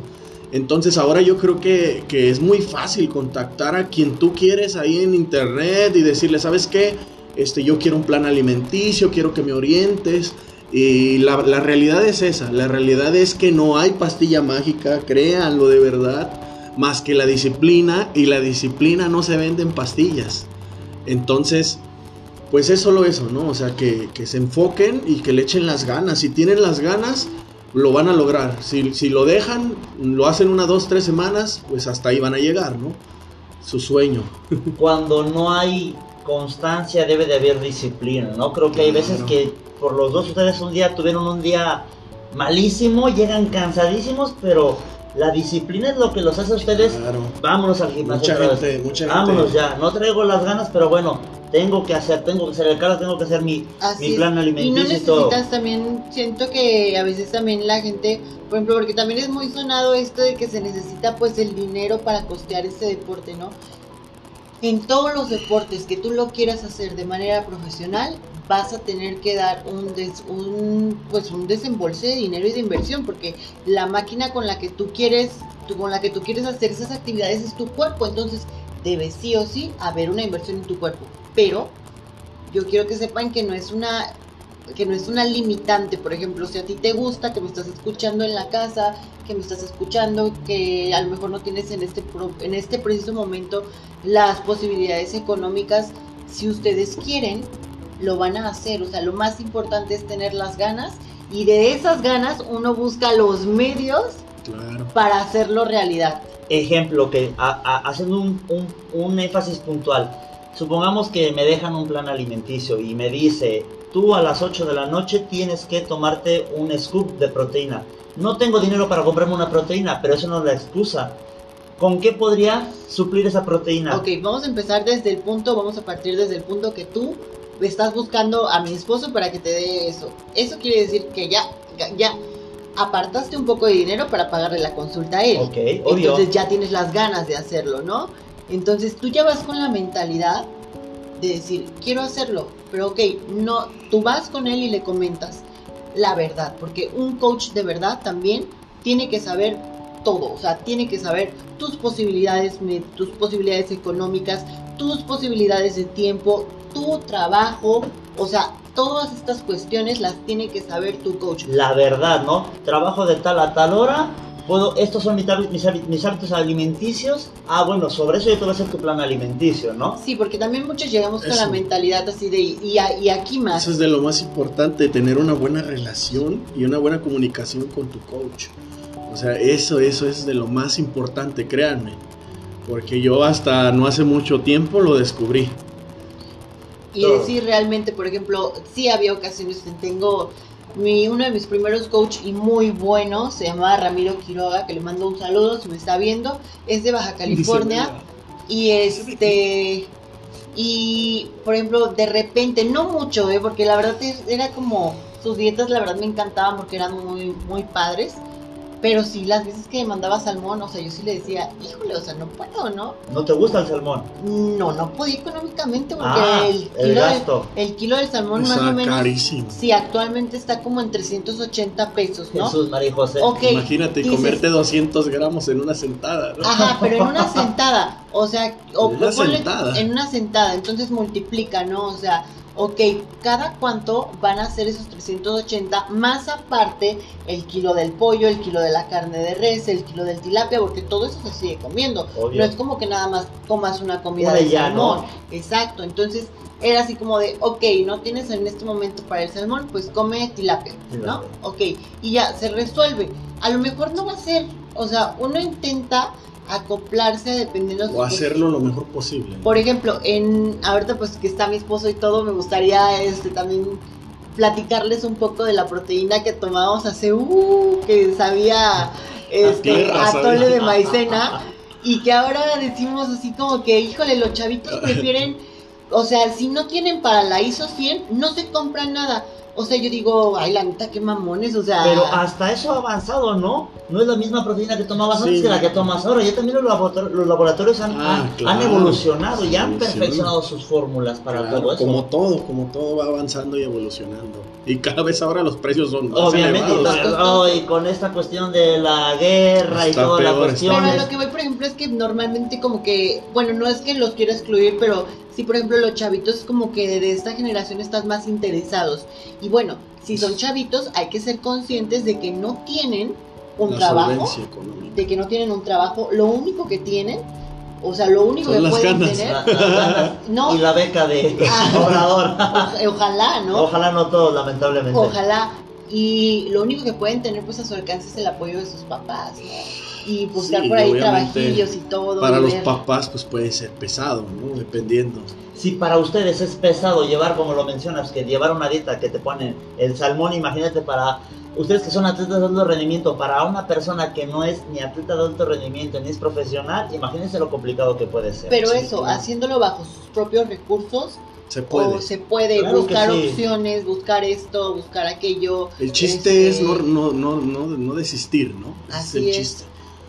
Entonces ahora yo creo que, que es muy fácil contactar a quien tú quieres ahí en internet y decirle, ¿sabes qué? Este, yo quiero un plan alimenticio, quiero que me orientes. Y la, la realidad es esa, la realidad es que no hay pastilla mágica, créanlo de verdad, más que la disciplina y la disciplina no se vende en pastillas. Entonces, pues es solo eso, ¿no? O sea, que, que se enfoquen y que le echen las ganas. Si tienen las ganas, lo van a lograr. Si, si lo dejan, lo hacen una, dos, tres semanas, pues hasta ahí van a llegar, ¿no? Su sueño. Cuando no hay constancia debe de haber disciplina, ¿no? Creo que hay veces que por los dos ustedes un día tuvieron un día malísimo, llegan cansadísimos, pero la disciplina es lo que los hace a ustedes. Claro. Vámonos al gimnasio. Mucha otra vez. gente, mucha Vámonos gente. ya, no traigo las ganas, pero bueno, tengo que hacer, tengo que hacer el carro, tengo que hacer mi, Así mi plan Y no alimenticio y, todo. necesitas también, siento que a veces también la gente, por ejemplo, porque también es muy sonado esto de que se necesita pues el dinero para costear este deporte, ¿no? En todos los deportes que tú lo quieras hacer de manera profesional, vas a tener que dar un, des- un pues un desembolse de dinero y de inversión, porque la máquina con la que tú quieres, tú- con la que tú quieres hacer esas actividades es tu cuerpo, entonces debe sí o sí haber una inversión en tu cuerpo. Pero yo quiero que sepan que no es una que no es una limitante, por ejemplo, si a ti te gusta, que me estás escuchando en la casa, que me estás escuchando, que a lo mejor no tienes en este pro- en este preciso momento las posibilidades económicas, si ustedes quieren, lo van a hacer, o sea, lo más importante es tener las ganas y de esas ganas uno busca los medios Claro. para hacerlo realidad. Ejemplo, que a- a- haciendo un, un- un énfasis puntual, supongamos que me dejan un plan alimenticio y me dice, tú a las 8 de la noche tienes que tomarte un scoop de proteína. No tengo dinero para comprarme una proteína, pero eso no es la excusa. ¿Con qué podría suplir esa proteína? Ok, vamos a empezar desde el punto, vamos a partir desde el punto que tú estás buscando a mi esposo para que te dé eso. Eso quiere decir que ya, ya apartaste un poco de dinero para pagarle la consulta a él. Ok, obvio. Entonces ya tienes las ganas de hacerlo, ¿no? Entonces tú ya vas con la mentalidad de decir, quiero hacerlo, pero ok, no, tú vas con él y le comentas la verdad, porque un coach de verdad también tiene que saber todo, o sea, tiene que saber tus posibilidades, tus posibilidades económicas, tus posibilidades de tiempo, tu trabajo, o sea, todas estas cuestiones las tiene que saber tu coach. La verdad, ¿no? Trabajo de tal a tal hora. Puedo, estos son mis, hábitos- mis alimenticios. Ah, bueno, sobre eso yo te voy a hacer tu plan alimenticio, ¿no? Sí, porque también muchos llegamos con la mentalidad así de, y, a- y aquí más. Eso es de lo más importante, tener una buena relación y una buena comunicación con tu coach. O sea, eso, eso es de lo más importante, créanme. Porque yo hasta no hace mucho tiempo lo descubrí. Y decir realmente, por ejemplo, sí había ocasiones en tengo mi, uno de mis primeros coach y muy bueno, se llama Ramiro Quiroga, que le mando un saludo si me está viendo, es de Baja California y este y por ejemplo, de repente, no mucho, ¿eh? porque la verdad era como sus dietas la verdad me encantaban porque eran muy muy padres. Pero sí, las veces que me mandaba salmón, o sea, yo sí le decía, híjole, o sea, no puedo, ¿no? ¿No te gusta el salmón? No, no podía económicamente porque Ah, el, el kilo gasto. De, el kilo del salmón más Está o menos, carísimo. sí, actualmente está como en 380 pesos, ¿no? Jesús, María José. Ok, Imagínate dices- comerte 200 gramos en una sentada. ¿no? Ajá, pero en una sentada, o sea, o En una ponle- sentada. en una sentada, entonces multiplica, ¿no? O sea, ok, ¿cada cuánto van a ser esos 380? Más aparte el kilo del pollo, el kilo de la carne de res, el kilo del tilapia, porque todo eso se sigue comiendo. Obvio. No es como que nada más comas una comida de salmón. ¿no? Exacto, entonces era así como de, ok, no tienes en este momento para el salmón, pues come tilapia, ¿no? Tilapia. Ok, y ya se resuelve. A lo mejor no va a ser, o sea, uno intenta acoplarse dependiendo de O hacerlo lo mejor posible. ¿no? por ejemplo, en ahorita pues que está mi esposo y todo, me gustaría este también platicarles un poco de la proteína que tomábamos hace uh, que sabía este tierra, atole sabía. de maicena y que ahora decimos así como que híjole, los chavitos prefieren o sea, si no tienen para la ISO 100, no se compran nada. O sea, yo digo, ay, la neta, qué mamones, o sea... Pero hasta eso ha avanzado, ¿no? No es la misma proteína que tomabas Sí, antes que la que tomas ahora. Ya también los, laborator- los laboratorios han, Ah, han- claro. han evolucionado y han perfeccionado sus fórmulas para Claro, todo eso. como todo, como todo va avanzando y evolucionando. Y cada vez ahora los precios son más Obviamente, y, elevados. y con esta cuestión de la guerra y toda la cuestión. Pero lo que voy, por ejemplo, es que normalmente como que, bueno, no es que los quiera excluir, pero sí, por ejemplo, los chavitos como que de esta generación están más interesados. Y bueno, si son chavitos, hay que ser conscientes de que no tienen un La trabajo, de que no tienen un trabajo, lo único que tienen, o sea, lo único Son que las pueden ganas. tener, La- ganas No. Y la beca de Ah. Obrador. o- ojalá, ¿no? Ojalá no todos, lamentablemente. Ojalá. Y lo único que pueden tener pues a su alcance es el apoyo de sus papás, ¿no? Y buscar Sí, por ahí trabajillos y todo. Para y los ver- papás, pues puede ser pesado, ¿no? Dependiendo. Si para ustedes es pesado llevar, como lo mencionas, que llevar una dieta que te ponen el salmón, imagínate para ustedes que son atletas de alto rendimiento, para una persona que no es ni atleta de alto rendimiento ni es profesional, imagínense lo complicado que puede ser. Pero Sí, eso, claro. haciendo bajo sus propios recursos, Se puede. o se puede Claro buscar sí. opciones, buscar esto, buscar aquello. El chiste Este- es no, no, no, no, no desistir, ¿no? Así es el es. chiste.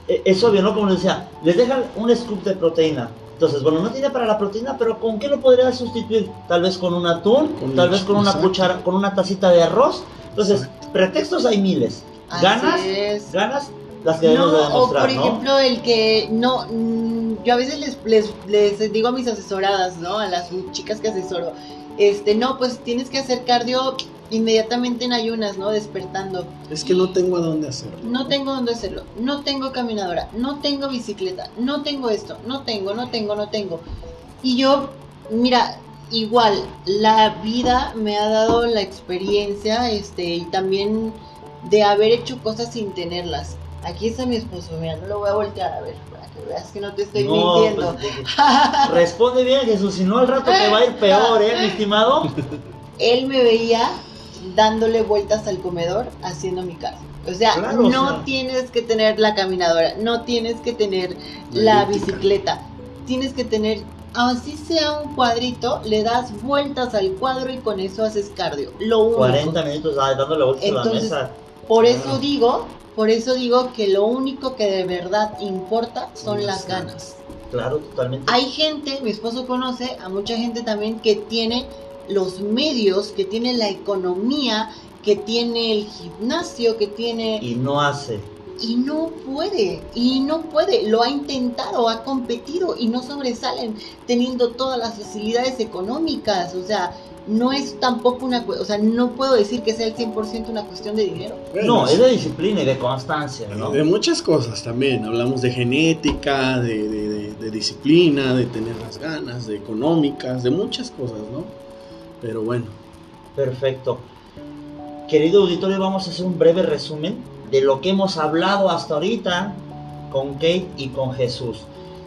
Eh, Es obvio, ¿no? Como les decía, les dejan un scoop de proteína. Entonces, bueno, no tiene para la proteína, pero ¿con qué lo podrías sustituir? Tal vez con un atún, Con tal vez con una exacto. cuchara, con una tacita de arroz. Entonces, Exacto. pretextos hay miles. Así Ganas, es. ganas las que debemos de No, o por ¿no? ejemplo, el que no, mm, yo a veces les, les, les digo a mis asesoradas, ¿no? A las chicas que asesoro, este, no, pues tienes que hacer cardio inmediatamente en ayunas, ¿no? Despertando. Es que no tengo a dónde hacerlo. No tengo dónde hacerlo, no tengo caminadora, no tengo bicicleta, no tengo esto, no tengo, no tengo, no tengo. Y yo, mira, igual, la vida me ha dado la experiencia, este, y también de haber hecho cosas sin tenerlas. Aquí está mi esposo, mira, no lo voy a voltear a ver, para que veas que no te estoy No, mintiendo. pues, responde bien, Jesús, si no al rato te va a ir peor, ¿eh, mi estimado? Él me veía dándole vueltas al comedor haciendo mi cardio. O sea, Claro, o no sea. tienes que tener la caminadora, no tienes que tener la bicicleta, tienes que tener, así sea un cuadrito, le das vueltas al cuadro y con eso haces cardio. Lo único. 40 minutos ah, dándole vueltas a la Entonces, mesa. Por eso Claro. digo, por eso digo que lo único que de verdad importa son las las ganas. Claro, totalmente. Hay gente, mi esposo conoce a mucha gente también que tiene los medios, que tiene la economía, que tiene el gimnasio, que tiene Y no hace. y no puede, y no puede, lo ha intentado, ha competido y no sobresalen teniendo todas las facilidades económicas, o sea, no es tampoco una, o sea, no puedo decir que sea el 100% una cuestión de dinero. Bueno, No, es de disciplina y de constancia, ¿no? De muchas cosas también. Hablamos de genética, de, de- de- de disciplina, de tener las ganas, de económicas, de muchas cosas, ¿no? Pero bueno, Perfecto. Querido auditorio, vamos a hacer un breve resumen de lo que hemos hablado hasta ahorita con Kate y con Jesús.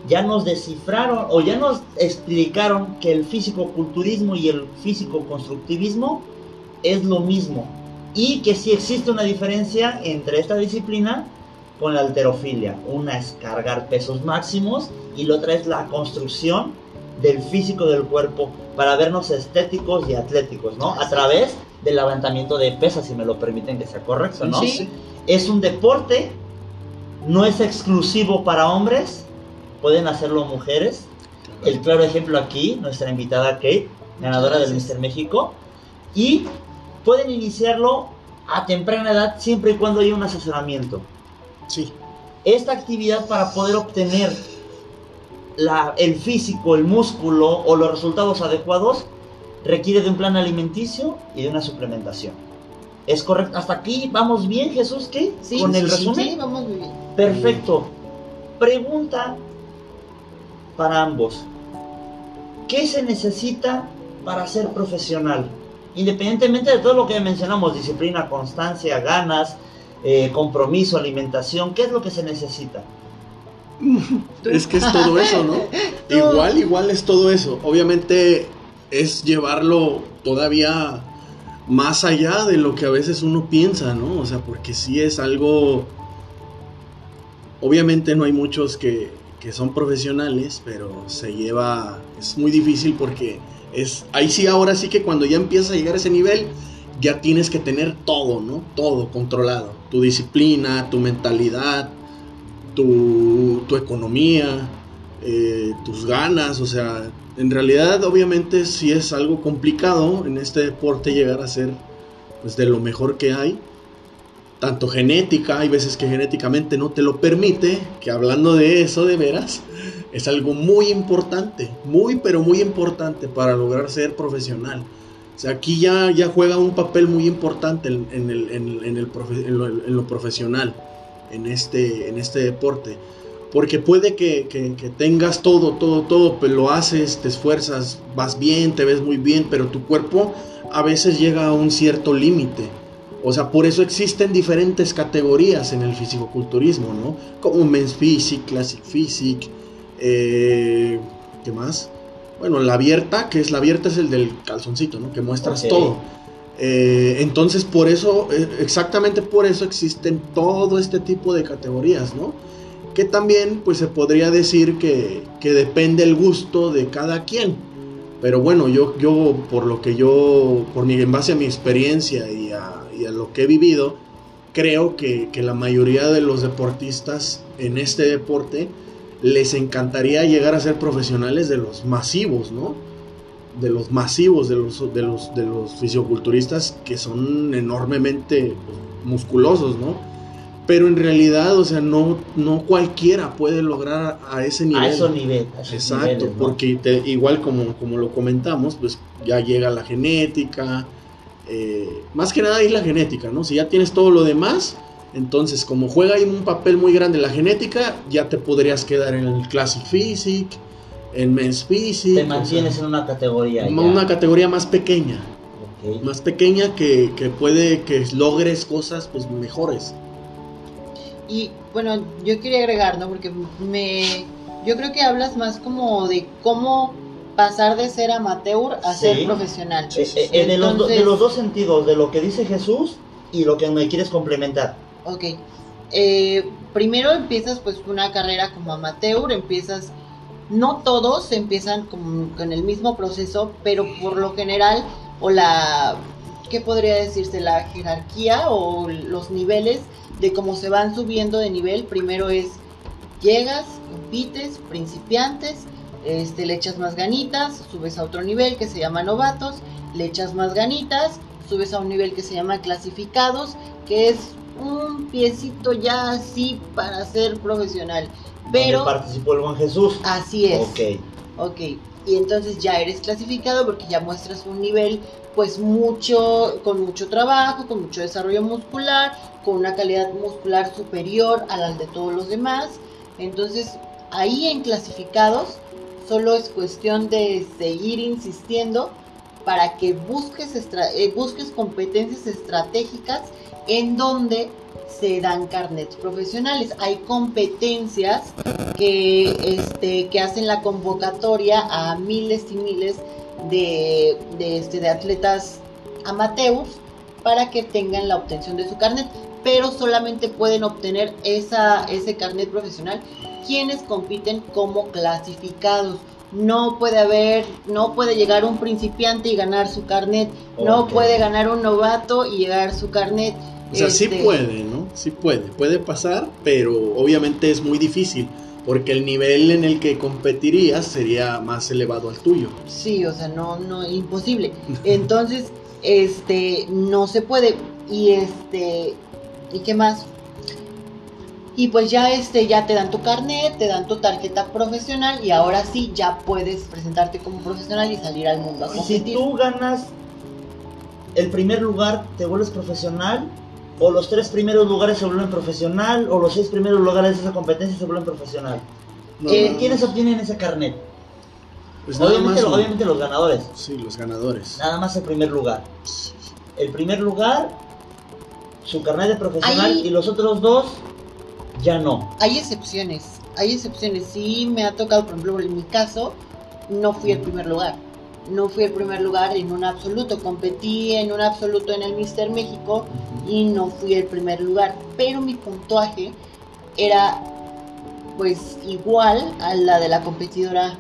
Ya nos descifraron o ya nos explicaron que el físico-culturismo y el físico-constructivismo es lo mismo y que sí existe una diferencia entre esta disciplina con la alterofilia. Una es cargar pesos máximos y la otra es la construcción del físico del cuerpo para vernos estéticos y atléticos, ¿no? A través del levantamiento de pesas, si me lo permiten que sea correcto, ¿no? Sí. Es un deporte, no es exclusivo para hombres, pueden hacerlo mujeres. El claro ejemplo aquí, nuestra invitada Kate, ganadora del. Mister México, y pueden iniciarlo a temprana edad siempre y cuando haya un asesoramiento. sí, Esta actividad para poder obtener la- el físico, el músculo o los resultados adecuados requiere de un plan alimenticio y de una suplementación. ¿Es correcto? ¿Hasta aquí vamos bien, Jesús? ¿Qué? Sí, ¿Con el resumen? Sí, vamos bien. Perfecto. Pregunta para ambos. ¿Qué se necesita para ser profesional? Independientemente de todo lo que mencionamos, disciplina, constancia, ganas, eh, compromiso, alimentación, ¿qué es lo que se necesita? Es que es todo eso, ¿no? Igual, igual es todo eso. Obviamente es llevarlo todavía más allá de lo que a veces uno piensa, ¿no? O sea, porque sí es algo... Obviamente no hay muchos que, que son profesionales, pero se lleva... Es muy difícil porque es... Ahí sí, ahora sí que cuando ya empiezas a llegar a ese nivel, ya tienes que tener todo, ¿no? Todo controlado. Tu disciplina, tu mentalidad, tu, economía, eh, tus ganas, o sea, en realidad obviamente sí es algo complicado en este deporte llegar a ser pues de lo mejor que hay. Tanto genética, hay veces que genéticamente no te lo permite, que hablando de eso de veras, es algo muy importante, muy pero muy importante para lograr ser profesional. O sea, aquí ya, ya juega un papel muy importante en, en el, en, el profe- lo, en lo profesional, en este, en este deporte. Porque puede que, que- que tengas todo, todo, todo, pero lo haces, te esfuerzas, vas bien, te ves muy bien, pero tu cuerpo a veces llega a un cierto límite. O sea, por eso existen diferentes categorías en el fisicoculturismo, ¿no? Como Men's Physique, Classic Physique, eh, ¿qué más? Bueno, la abierta, que es la abierta es el del calzoncito, ¿no? Que muestras todo. Eh, entonces, por eso, eh, exactamente por eso existen todo este tipo de categorías, ¿no? Que también, pues se podría decir que, que depende el gusto de cada quien. Pero bueno, yo, yo por lo que yo, por mi, en base a mi experiencia y a, y a lo que he vivido, creo que, que la mayoría de los deportistas en este deporte les encantaría llegar a ser profesionales de los masivos, ¿no? De los masivos, de los, de los, de los fisioculturistas que son enormemente musculosos, ¿no? Pero en realidad, o sea, no, no cualquiera puede lograr a ese nivel. A esos niveles. a esos Exacto, niveles, ¿no? porque te- igual como, como lo comentamos, pues ya llega la genética, eh, más que nada es la genética, ¿no? Si ya tienes todo lo demás, entonces como juega ahí un papel muy grande la genética, ya te podrías quedar en el Classic Physique, en Men's Physique. Te o mantienes sea, en una categoría. ya. una categoría más pequeña, Ok. más pequeña que, que puede que logres cosas pues mejores. Y bueno, yo quería agregar, ¿no? Porque me. Yo creo que hablas más como de cómo pasar de ser amateur a Sí. ser profesional. Eh, eh, eh, de, los do- de Entonces- los dos sentidos, de lo que dice Jesús y lo que me quieres complementar. Ok. Eh, primero empiezas pues una carrera como amateur, empiezas, no todos empiezan con, el mismo proceso, pero por lo general, o la, ¿qué podría decirse? La jerarquía o los niveles de cómo se van subiendo de nivel, primero es, llegas, compites, principiantes, este, le echas más ganitas, subes a otro nivel que se llama novatos, le echas más ganitas, subes a un nivel que se llama clasificados, que es un piecito ya así para ser profesional. Pero Donde participó el buen Jesús. así es. Ok. Ok, y entonces ya eres clasificado porque ya muestras un nivel pues mucho, con mucho trabajo, con mucho desarrollo muscular, con una calidad muscular superior a la de todos los demás. Entonces ahí en clasificados solo es cuestión de seguir insistiendo para que busques, estra- eh, busques competencias estratégicas en donde se dan carnets profesionales. Hay competencias que, este, que hacen la convocatoria a miles y miles de, de, este, de atletas amateurs para que tengan la obtención de su carnet, pero solamente pueden obtener esa, ese carnet profesional quienes compiten como clasificados. No puede haber, no puede llegar un principiante y ganar su carnet, no puede ganar un novato y llegar su carnet. O sea, sí Este, puede, ¿no? Sí puede, puede pasar, pero obviamente es muy difícil, porque el nivel en el que competirías sería más elevado al tuyo. Sí, o sea, no, no, imposible. Entonces, este, no se puede. Y este, ¿y qué más? Y pues ya este, ya te dan tu carnet, te dan tu tarjeta profesional y ahora sí ya puedes presentarte como profesional y salir al mundo a Si tú ganas el primer lugar, ¿te vuelves profesional? ¿O los tres primeros lugares se vuelven profesional? ¿O los seis primeros lugares de esa competencia se vuelven profesional? No, Eh, no, ¿Quiénes obtienen ese carnet? pues obviamente, más, obviamente los ganadores. Sí, los ganadores. Nada más el primer lugar. El primer lugar, su carnet de profesional Ahí- y los otros dos, ya no. Hay excepciones, hay excepciones. Sí me ha tocado, por ejemplo, en mi caso, no fui el primer lugar. No fui el primer lugar en un absoluto. Competí en un absoluto en el Mister México y no fui el primer lugar. Pero mi puntuaje era pues igual a la de la competidora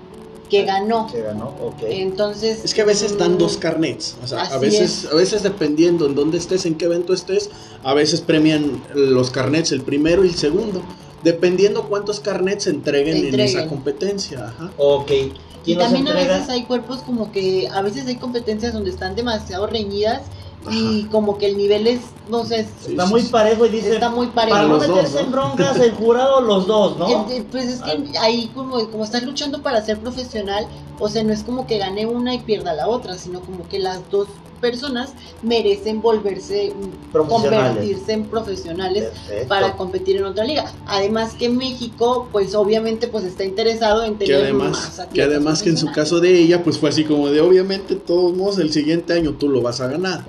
que ganó. Que ganó, ok. Entonces... Es que a veces dan mm, dos carnets, o sea, a veces, es. a veces dependiendo en dónde estés, en qué evento estés, a veces premian los carnets el primero y el segundo, dependiendo cuántos carnets se entreguen, en Entreguen. esa competencia. Ajá. Ok. Y ¿Quién los también a veces hay cuerpos como que a veces hay competencias donde están demasiado reñidas y como que el nivel es, no sé, Sí, Está muy parejo y dice, está muy parejo. para no Los dos, meterse ¿no? en broncas, el jurado los dos, ¿no? Pues es que ahí como, como estás luchando para ser profesional, o sea, no es como que gane una y pierda la otra, sino como que las dos personas merecen volverse, mm, convertirse en profesionales Perfecto. para competir en otra liga. Además que México, pues obviamente pues está interesado en Que tener además, más que además que en su caso de ella, pues fue así como de obviamente todos modos el siguiente año tú lo vas a ganar.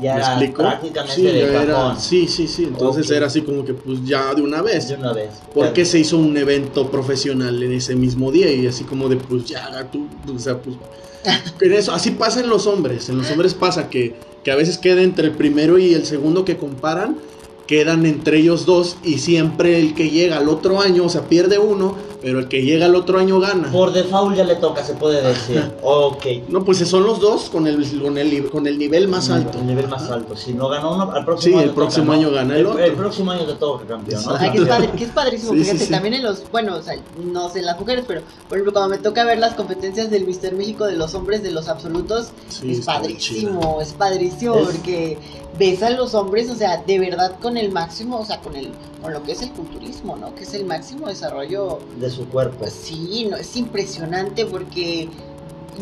Ya ¿Me explico? prácticamente Sí, de era- sí, sí, sí. Entonces era así como que pues ya de una vez. De una vez. Porque se hizo un evento profesional en ese mismo día y así como de pues ya tú, o sea, pues en eso, así pasa en los hombres, en los hombres pasa que, que a veces queda entre el primero y el segundo que comparan, quedan entre ellos dos y siempre el que llega al otro año, o sea, pierde uno, pero el que llega al otro año gana. Por default ya le toca, se puede decir. ok. No, pues son los dos con el, con el, con el nivel más alto. El nivel más alto. Si no ganó uno, al Sí, próximo el año próximo toca, ¿no? año gana el otro. El próximo año te toca campeón, ¿no? Ay, que es, padre- que es padrísimo, Sí, sí, fíjate, sí. también en los, bueno, o sea, no sé en las mujeres, pero por ejemplo, cuando me toca ver las competencias del Mister México de los hombres, de los absolutos, Sí, es padrísimo, es padrísimo, Es- porque ves a los hombres, o sea, de verdad con el máximo, o sea, con el, con lo que es el culturismo, ¿no? Que es el máximo desarrollo, De su cuerpo. sí, no, es impresionante porque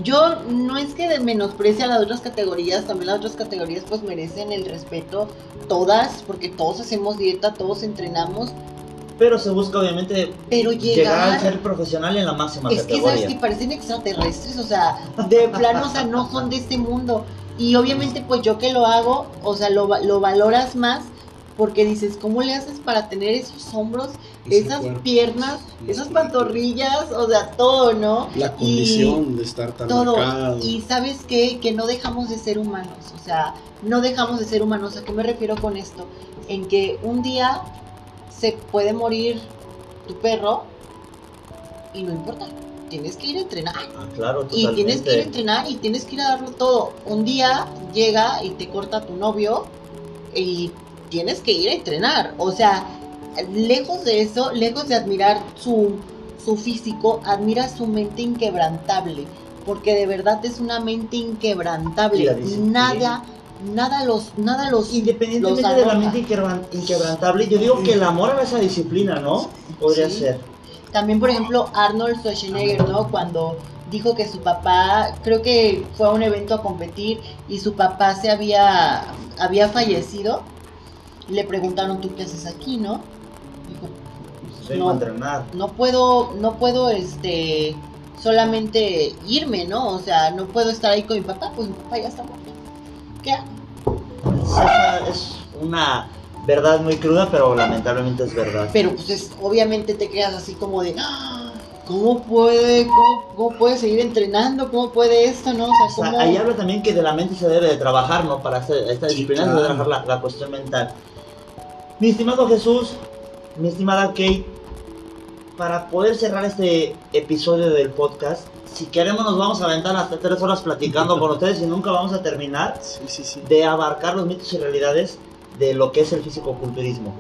yo no es que de- menosprecie a las otras categorías, también las otras categorías pues merecen el respeto, todas, porque todos hacemos dieta, todos entrenamos, Pero se busca obviamente pero llegar, a ser profesional en la máxima Es que categoría. sabes que parecen extraterrestres, o sea, de plano, o sea, no son de este mundo. Y obviamente, pues yo que lo hago, o sea, lo, lo valoras más porque dices, ¿cómo le haces para tener esos hombros, esas piernas, esas pantorrillas, o sea, todo, ¿no? La Y- condición de estar tan todo. marcado. Y sabes qué? Que no dejamos de ser humanos. O sea, no dejamos de ser humanos. ¿A qué me refiero con esto? En que un día se puede morir tu perro y no importa. Tienes que ir a entrenar. Ah, claro, Y tienes que ir a totalmente. entrenar y tienes que ir a darlo todo. Un día llega y te corta tu novio y tienes que ir a entrenar. O sea, lejos de eso, lejos de admirar su, su físico, admira su mente inquebrantable. Porque de verdad es una mente inquebrantable. Nada, nada los, nada los. Independientemente los de la mente inquebran- inquebrantable, yo digo que el amor a esa disciplina, ¿no? Podría Sí. ser. También, por ejemplo, Arnold Schwarzenegger, ¿no? Cuando dijo que su papá, creo que fue a un evento a competir y su papá se había, había fallecido. Le preguntaron, ¿tú qué haces aquí, no? No. a entrenar. no puedo, no puedo, este, solamente irme, ¿no? O sea, no puedo estar ahí con mi papá, pues mi papá ya está muerto. ¿Qué hago? Esa es una verdad muy cruda, pero lamentablemente es verdad. Pero pues es, obviamente te quedas así como de, "Ah, ¿cómo puede, cómo, cómo puede seguir entrenando? ¿Cómo puede esto, no? O sea, O sea, ¿cómo? ahí habla también que de la mente se debe de trabajar, ¿no? Para hacer esta disciplina se debe trabajar la, la cuestión mental. Mi estimado Jesús, mi estimada Kate, para poder cerrar este episodio del podcast, si queremos nos vamos a aventar hasta tres horas platicando con ustedes y nunca vamos a terminar Sí, sí, sí. de abarcar los mitos y realidades de lo que es el fisicoculturismo.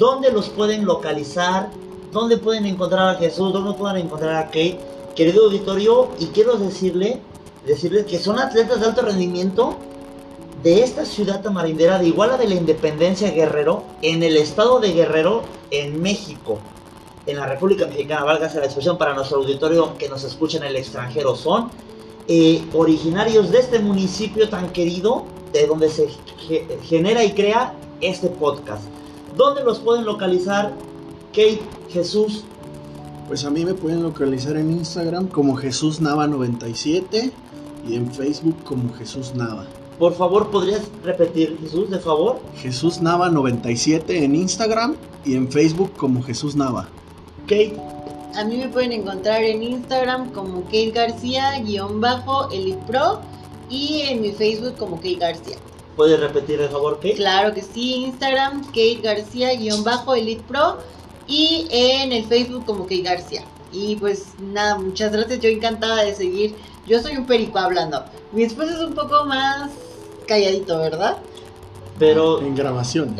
¿Dónde los pueden localizar? ¿Dónde pueden encontrar a Jesús? ¿Dónde pueden encontrar a Kate? Querido auditorio, y quiero decirle, decirles que son atletas de alto rendimiento de esta ciudad tamarindera de Iguala de la Independencia Guerrero, en el estado de Guerrero, en México, en la República Mexicana, válgase la expresión para nuestro auditorio que nos escucha en el extranjero, son eh, originarios de este municipio tan querido, de donde se ge- genera y crea este podcast. ¿Dónde los pueden localizar Kate, Jesús? Pues a mí me pueden localizar en Instagram como Jesús Nava 97 y en Facebook como Jesús Nava. Por favor, ¿podrías repetir, Jesús, de favor? Jesús Nava 97 en Instagram y en Facebook como Jesús Nava. Kate, A mí me pueden encontrar en Instagram como Kate García, guion bajo, Elite Pro, y en mi Facebook como Kate García. ¿puedes repetir de favor, Kate? Claro que sí, Instagram, Kate García, guion bajo, Elite Pro, y en el Facebook como Kate García. Y pues nada, muchas gracias, yo encantada de seguir. Yo soy un perico hablando. Mi esposo es un poco más calladito, ¿verdad? Pero En grabación.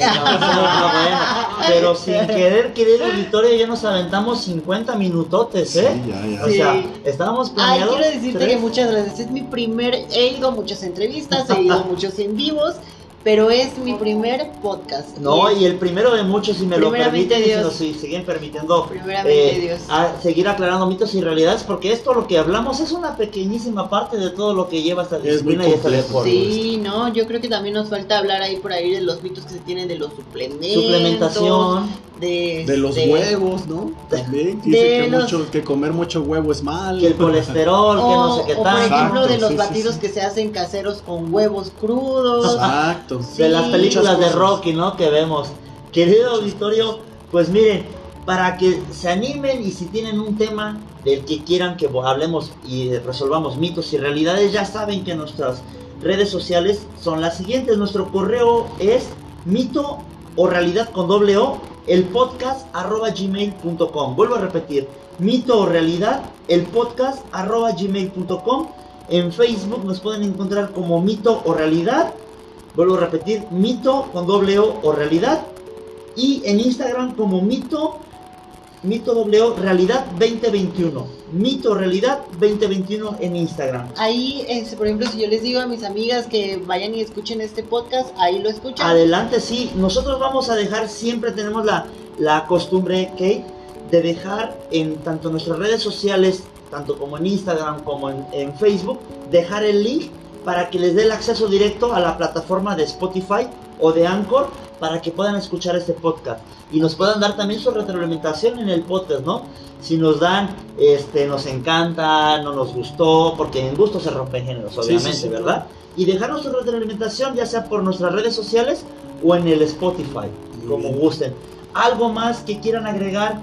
Pero sin querer, querido auditorio, ya nos aventamos 50 minutotes, Sí, ¿eh? ya, ya. O Sí. sea, estábamos Ay, planeados. quiero decirte tres. que muchas gracias. Es mi primer, he ido a muchas entrevistas, he ido a muchos en vivos, pero es mi primer podcast. No, y el primero de muchos, si me lo permiten, y si nos si- siguen permitiendo eh, Dios. a seguir aclarando mitos y realidades, porque esto lo que hablamos es una pequeñísima parte de todo lo que lleva esta disciplina y complejo. deporte. Sí, no, yo creo que también nos falta hablar ahí por ahí de los mitos que se tienen de los suplementos. Suplementación, De, De los huevos, ¿no? También dice que, los- mucho, que comer mucho huevo es malo. que el colesterol, que no sé qué O, o, por tal. ejemplo, de los sí, sí, batidos sí. que se hacen caseros con huevos crudos. Exacto. Sí, de las películas de. Rocky, ¿no? Que vemos. Querido auditorio, pues miren, para que se animen y si tienen un tema del que quieran que hablemos y resolvamos mitos y realidades, ya saben que nuestras redes sociales son las siguientes. Nuestro correo es mito o realidad con doble O, el podcast arroba gmail.com. Vuelvo a repetir, mito o realidad, el podcast arroba gmail.com. En Facebook nos pueden encontrar como mito o realidad. Vuelvo a repetir, mito con doble O o realidad. Y en Instagram como mito, mito doble O, realidad 2021. Mito realidad 2021 en Instagram. Ahí, este, por ejemplo, si yo les digo a mis amigas que vayan y escuchen este podcast, ahí lo escuchan. Adelante, sí. Nosotros vamos a dejar, siempre tenemos la, la costumbre, Kate, de dejar en tanto nuestras redes sociales, tanto como en Instagram como en, en Facebook, dejar el link para que les dé el acceso directo a la plataforma de Spotify o de Anchor para que puedan escuchar este podcast y nos puedan dar también su retroalimentación en el podcast, ¿no? Si nos dan, este, nos encanta, no nos gustó, porque en gusto se rompen géneros, obviamente, sí, sí, ¿verdad? Y dejarnos su retroalimentación ya sea por nuestras redes sociales o en el Spotify, como gusten. ¿Algo más que quieran agregar?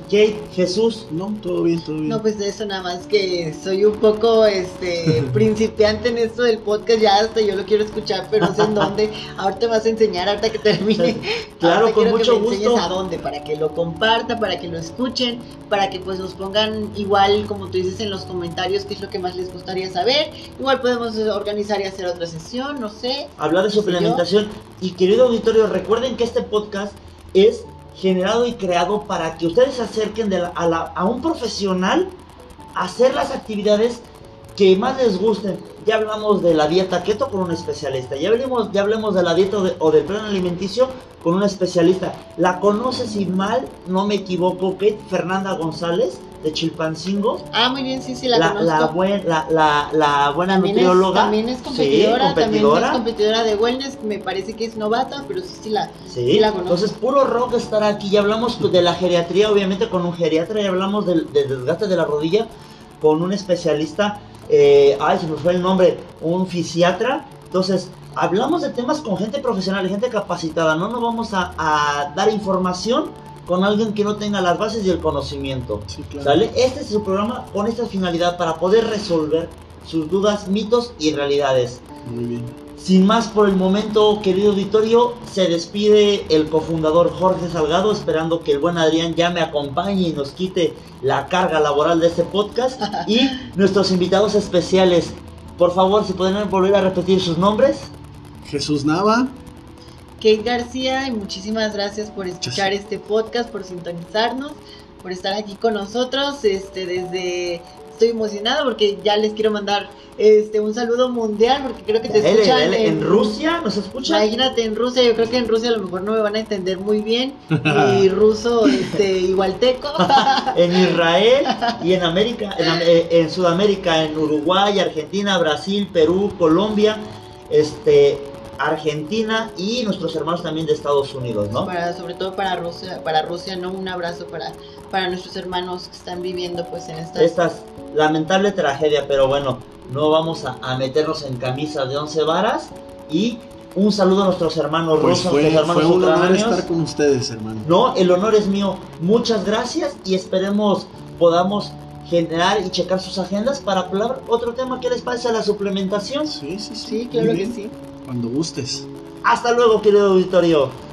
Kate, Jesús, No, todo bien, todo bien. No, pues de eso nada más que soy un poco este principiante en esto del podcast, ya hasta yo lo quiero escuchar, pero no sé en dónde. Ahorita vas a enseñar, ahorita que termine. Claro, Ahorita con mucho que me enseñes gusto. a dónde, para que lo compartan, para que lo escuchen, para que pues nos pongan igual, como tú dices en los comentarios, qué es lo que más les gustaría saber. Igual podemos organizar y hacer otra sesión, no sé. hablar de suplementación. Y querido auditorio, recuerden que este podcast es generado y creado para que ustedes se acerquen a, un profesional a hacer las actividades que más les gusten. Ya hablamos de la dieta keto con un especialista, ya hablemos, ya hablemos de la dieta o del plan alimenticio con un especialista. La conoce, si mal no me equivoco, Kate Fernanda González de Chilpancingo. Ah, muy bien, sí, sí, la, La, conozco. la, buen- la, la- la buena También es, nutrióloga. también es Sí, competidora, también es competidora de wellness, me parece que es novata, pero sí, sí la... Sí, Sí la conozco. entonces puro rock estar aquí. Ya hablamos de la geriatría, obviamente con un geriatra, ya hablamos del, del desgaste de la rodilla con un especialista, eh, ay, se me fue el nombre, un fisiatra. Entonces, hablamos de temas con gente profesional, gente capacitada. No nos vamos a, a dar información con alguien que no tenga las bases y el conocimiento. Sí, claro. ¿Sale? Este es su programa con esta finalidad para poder resolver sus dudas, mitos y realidades. Muy bien. Sin más por el momento, querido auditorio, se despide el cofundador Jorge Salgado, esperando que el buen Adrián ya me acompañe y nos quite la carga laboral de este podcast. Y nuestros invitados especiales, por favor, si pueden volver a repetir sus nombres. Jesús Nava, Kate García, y muchísimas gracias por escuchar este podcast, por sintonizarnos, por estar aquí con nosotros, este, desde estoy emocionada porque ya les quiero mandar este un saludo mundial porque creo que te Dale, escuchan dale, ¿En Rusia nos escuchan? Imagínate en Rusia, yo creo que en Rusia a lo mejor no me van a entender muy bien y ruso este igualteco. en Israel y en América, en, eh, en Sudamérica, en Uruguay, Argentina, Brasil, Perú, Colombia, este, Argentina y nuestros hermanos también de Estados Unidos, ¿no? para sobre todo para Rusia, para Rusia, no un abrazo para para nuestros hermanos que están viviendo pues en esta Esta es lamentable tragedia, pero bueno, no vamos a, a meternos en camisa de once varas y un saludo a nuestros hermanos Pues rusos, fue, nuestros hermanos fue un honor estar con ustedes, hermano. No, el honor es mío. Muchas gracias y esperemos podamos generar y checar sus agendas para hablar otro tema. ¿Qué les parece la suplementación? Sí, sí, sí. Sí, claro que sí. Cuando gustes. Hasta luego, querido auditorio.